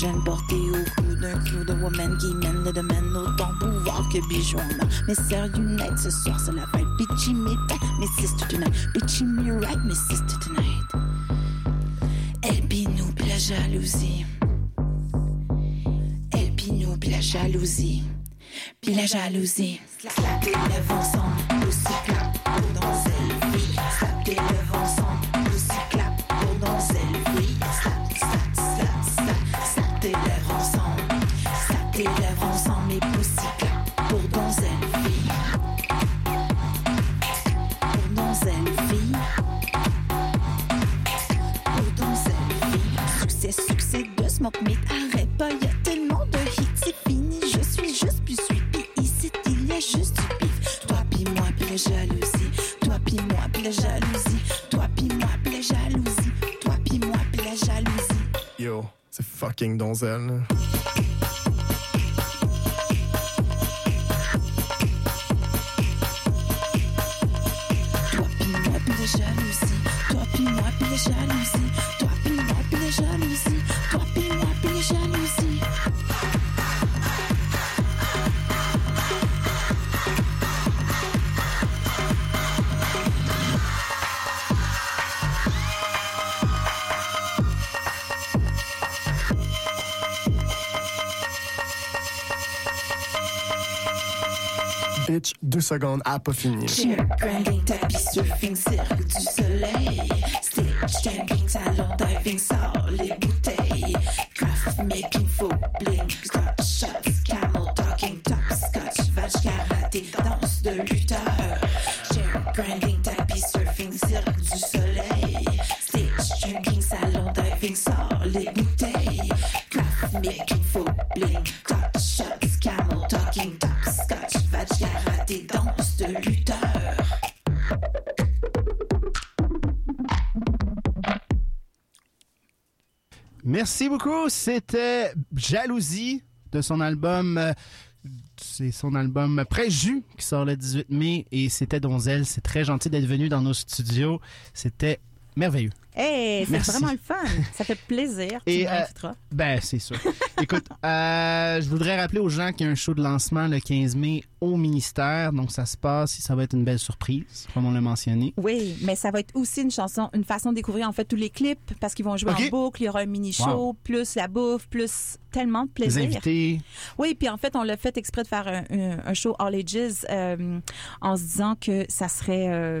Speaker 6: estrogène portée au cou d'un clou de woman qui mène le domaine autant pouvoir que bijou en. Mais sœurs unite ce soir, c'est la vibe. Bitchy me back, mes sister tonight. Bitchy me right, mes sister tonight. Elle puis la jalousie. Elle puis la jalousie. Puis la jalousie. Toi pis moi, pis la jalousie. Toi pis moi, pis la jalousie.
Speaker 16: Yo, c'est fucking donzelle.
Speaker 6: Toi pis moi, pis la jalousie.
Speaker 16: Deux secondes, à pas fini.
Speaker 6: Cheer, grinding, tapis, surfing, cirque du soleil. Stage, tanking, talent, diving, sort les
Speaker 5: Merci beaucoup. C'était Jalousie de son album. euh, c'est son album Préjus qui sort le 18 mai et c'était Donzel. C'est très gentil d'être venu dans nos studios. C'était merveilleux.
Speaker 7: Hey, c'est vraiment le fun. Ça fait plaisir. Tu
Speaker 5: Et, euh. Ben, c'est sûr. Écoute, euh, je voudrais rappeler aux gens qu'il y a un show de lancement le 15 mai au ministère. Donc, ça se passe. Ça va être une belle surprise, comme on l'a mentionné.
Speaker 7: Oui, mais ça va être aussi une chanson, une façon de découvrir en fait tous les clips parce qu'ils vont jouer
Speaker 5: Ok.
Speaker 7: en boucle. Il y aura un mini show,
Speaker 5: Wow.
Speaker 7: plus la bouffe, plus tellement de
Speaker 5: Les
Speaker 7: plaisir.
Speaker 5: invités.
Speaker 7: Oui, puis en fait, on l'a fait exprès de faire un, un- un show All Ages euh, en se disant que ça serait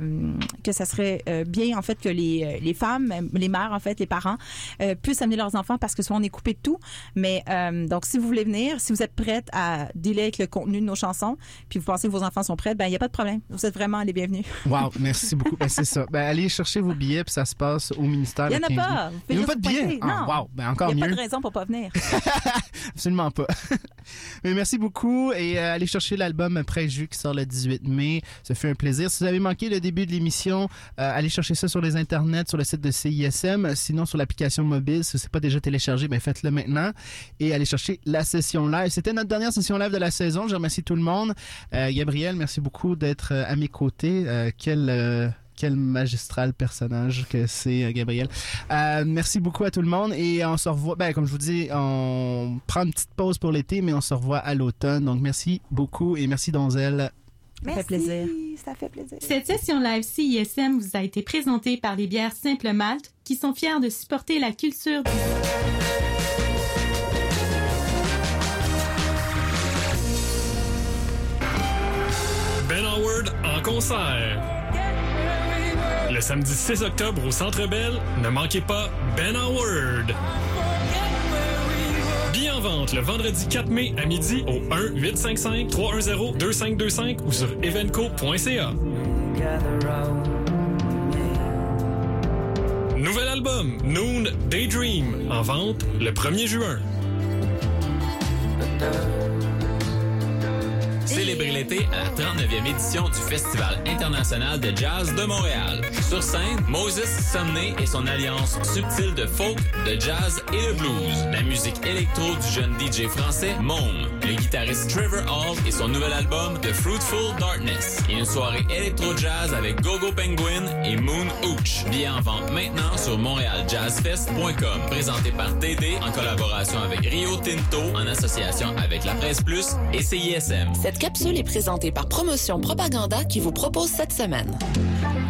Speaker 7: que ça serait bien en fait que les, les femmes, les mères en fait, les parents euh, puissent amener leurs enfants parce que souvent on est coupé de tout. Mais euh, donc si vous voulez venir, si vous êtes prête à dealer avec le contenu de nos chansons, puis vous pensez que vos enfants sont prêts, ben il y a pas de problème. Vous êtes vraiment les bienvenus.
Speaker 5: Wow, merci beaucoup. Ben, c'est ça. Ben, allez chercher vos billets, puis ça se passe au ministère.
Speaker 7: Il y
Speaker 5: le
Speaker 7: en a
Speaker 5: 15
Speaker 7: pas.
Speaker 5: Il n'y a
Speaker 7: pouvez
Speaker 5: même pas de billets? Ah,
Speaker 7: Non.
Speaker 5: wow, ben encore
Speaker 7: Il n'y a
Speaker 5: mieux.
Speaker 7: pas de raison pour pas venir. [laughs]
Speaker 5: Absolument pas. [laughs] Mais merci beaucoup et euh, allez chercher l'album Préjus qui sort le 18 mai. Ça fait un plaisir. Si vous avez manqué le début de l'émission, allez chercher ça sur les internets, sur le site de CISM, sinon sur l'application mobile. Si ce n'est pas déjà téléchargé, ben faites-le maintenant et allez chercher la session live. C'était notre dernière session live de la saison. Je remercie tout le monde. Euh, Gabriel, merci beaucoup d'être euh, à mes côtés. Euh, quel quel magistral personnage que c'est, Gabriel. Merci beaucoup à tout le monde et on se revoit, ben, comme je vous dis, on prend une petite pause pour l'été, mais on se revoit à l'automne. Donc, merci beaucoup et merci Donzel.
Speaker 7: Ça fait plaisir.
Speaker 14: Ça fait plaisir.
Speaker 4: Cette session live CISM vous a été présentée par les bières Simple Malte qui sont fiers de supporter la culture du...
Speaker 3: Ben Howard en concert. Le samedi 6 octobre au Centre Bell, ne manquez pas Ben Howard. Vente le vendredi 4 mai à midi au 1-855-310-2525 ou sur evenco.ca. Nouvel album, Noon Daydream, en vente le 1er juin.
Speaker 17: Célébrez l'été à la 39e édition du Festival international de jazz de Montréal. Sur scène, Moses Sumney et son alliance subtile de folk, de jazz et de blues. La musique électro du jeune DJ français Mome. Le guitariste Trevor Hall et son nouvel album The Fruitful Darkness. Et une soirée électro-jazz avec Gogo Penguin et Moon Hooch. Billets en vente maintenant sur montrealjazzfest.com. Présenté par TD en collaboration avec Rio Tinto en association avec La Presse Plus et CISM.
Speaker 18: Cette capsule est présentée par Promotion Propaganda qui vous propose cette semaine.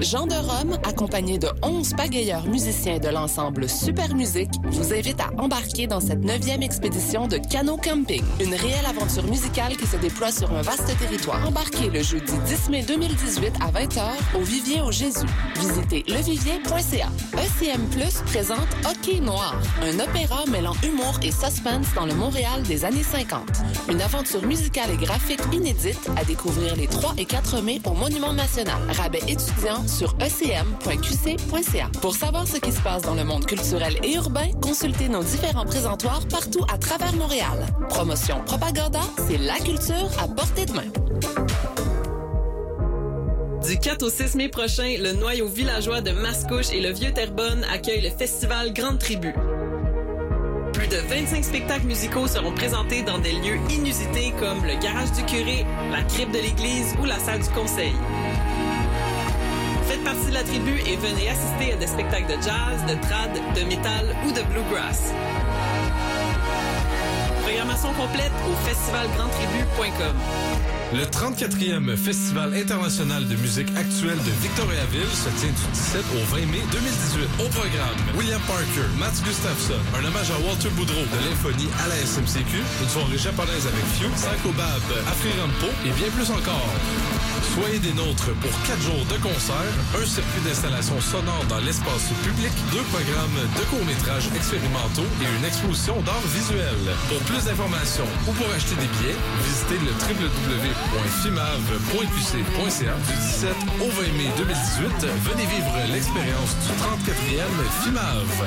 Speaker 18: Jean de Rome, accompagné de 11 pagayeurs musiciens de l'ensemble Super Musique, vous invite à embarquer dans cette neuvième expédition de Cano Camping, une réelle aventure musicale qui se déploie sur un vaste territoire. Embarquez le jeudi 10 mai 2018 à 20h au Vivier au Jésus. Visitez levivier.ca. ECM Plus présente Hockey Noir, un opéra mêlant humour et suspense dans le Montréal des années 50. Une aventure musicale et graphique inédite à découvrir les 3 et 4 mai au Monument National. Rabais étudiant sur ecm.qc.ca. Pour savoir ce qui se passe dans le monde culturel et urbain, consultez nos différents présentoirs partout à travers Montréal. Promotion Propaganda, c'est la culture à portée de main.
Speaker 19: Du 4 au 6 mai prochain, le noyau villageois de Mascouche et le Vieux Terrebonne accueillent le festival Grande Tribu. Plus de 25 spectacles musicaux seront présentés dans des lieux inusités comme le garage du curé, la crypte de l'église ou la salle du conseil. Faites partie de la tribu et venez assister à des spectacles de jazz, de trad, de métal ou de bluegrass. Programmation complète au festivalgrandtribu.com.
Speaker 20: Le 34e Festival international de musique actuelle de Victoriaville se tient du 17 au 20 mai 2018. Au programme, William Parker, Mats Gustafsson, un hommage à Walter Boudreau de l'infonie à la SMCQ, une soirée japonaise avec Few, Psycho Bab, Afri Rampo et bien plus encore. Soyez des nôtres pour quatre jours de concert, un circuit d'installation sonore dans l'espace public, deux programmes de courts-métrages expérimentaux et une exposition d'art visuel. Pour plus d'informations ou pour acheter des billets, visitez le www.fimav.qc.ca du 17 au 20 mai 2018. Venez vivre l'expérience du 34e FIMAV.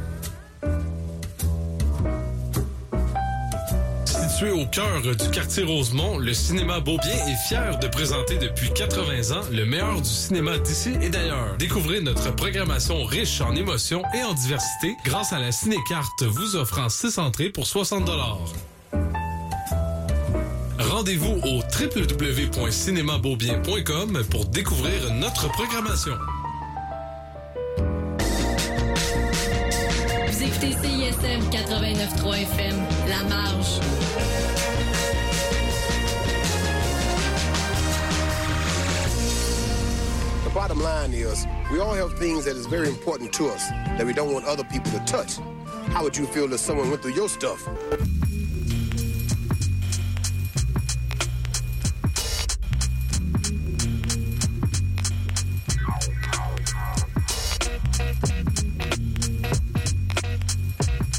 Speaker 20: Situé au cœur du quartier Rosemont, le cinéma Beaubien est fier de présenter depuis 80 ans le meilleur du cinéma d'ici et d'ailleurs. Découvrez notre programmation riche en émotions et en diversité grâce à la cinécarte vous offrant 6 entrées pour 60 Rendez-vous au www.cinémabeaubien.com pour découvrir notre programmation.
Speaker 21: CISM 89.3 FM, La Marge.
Speaker 22: The bottom line is, we all have things that is very important to us that we don't want other people to touch. How would you feel if someone went through your stuff?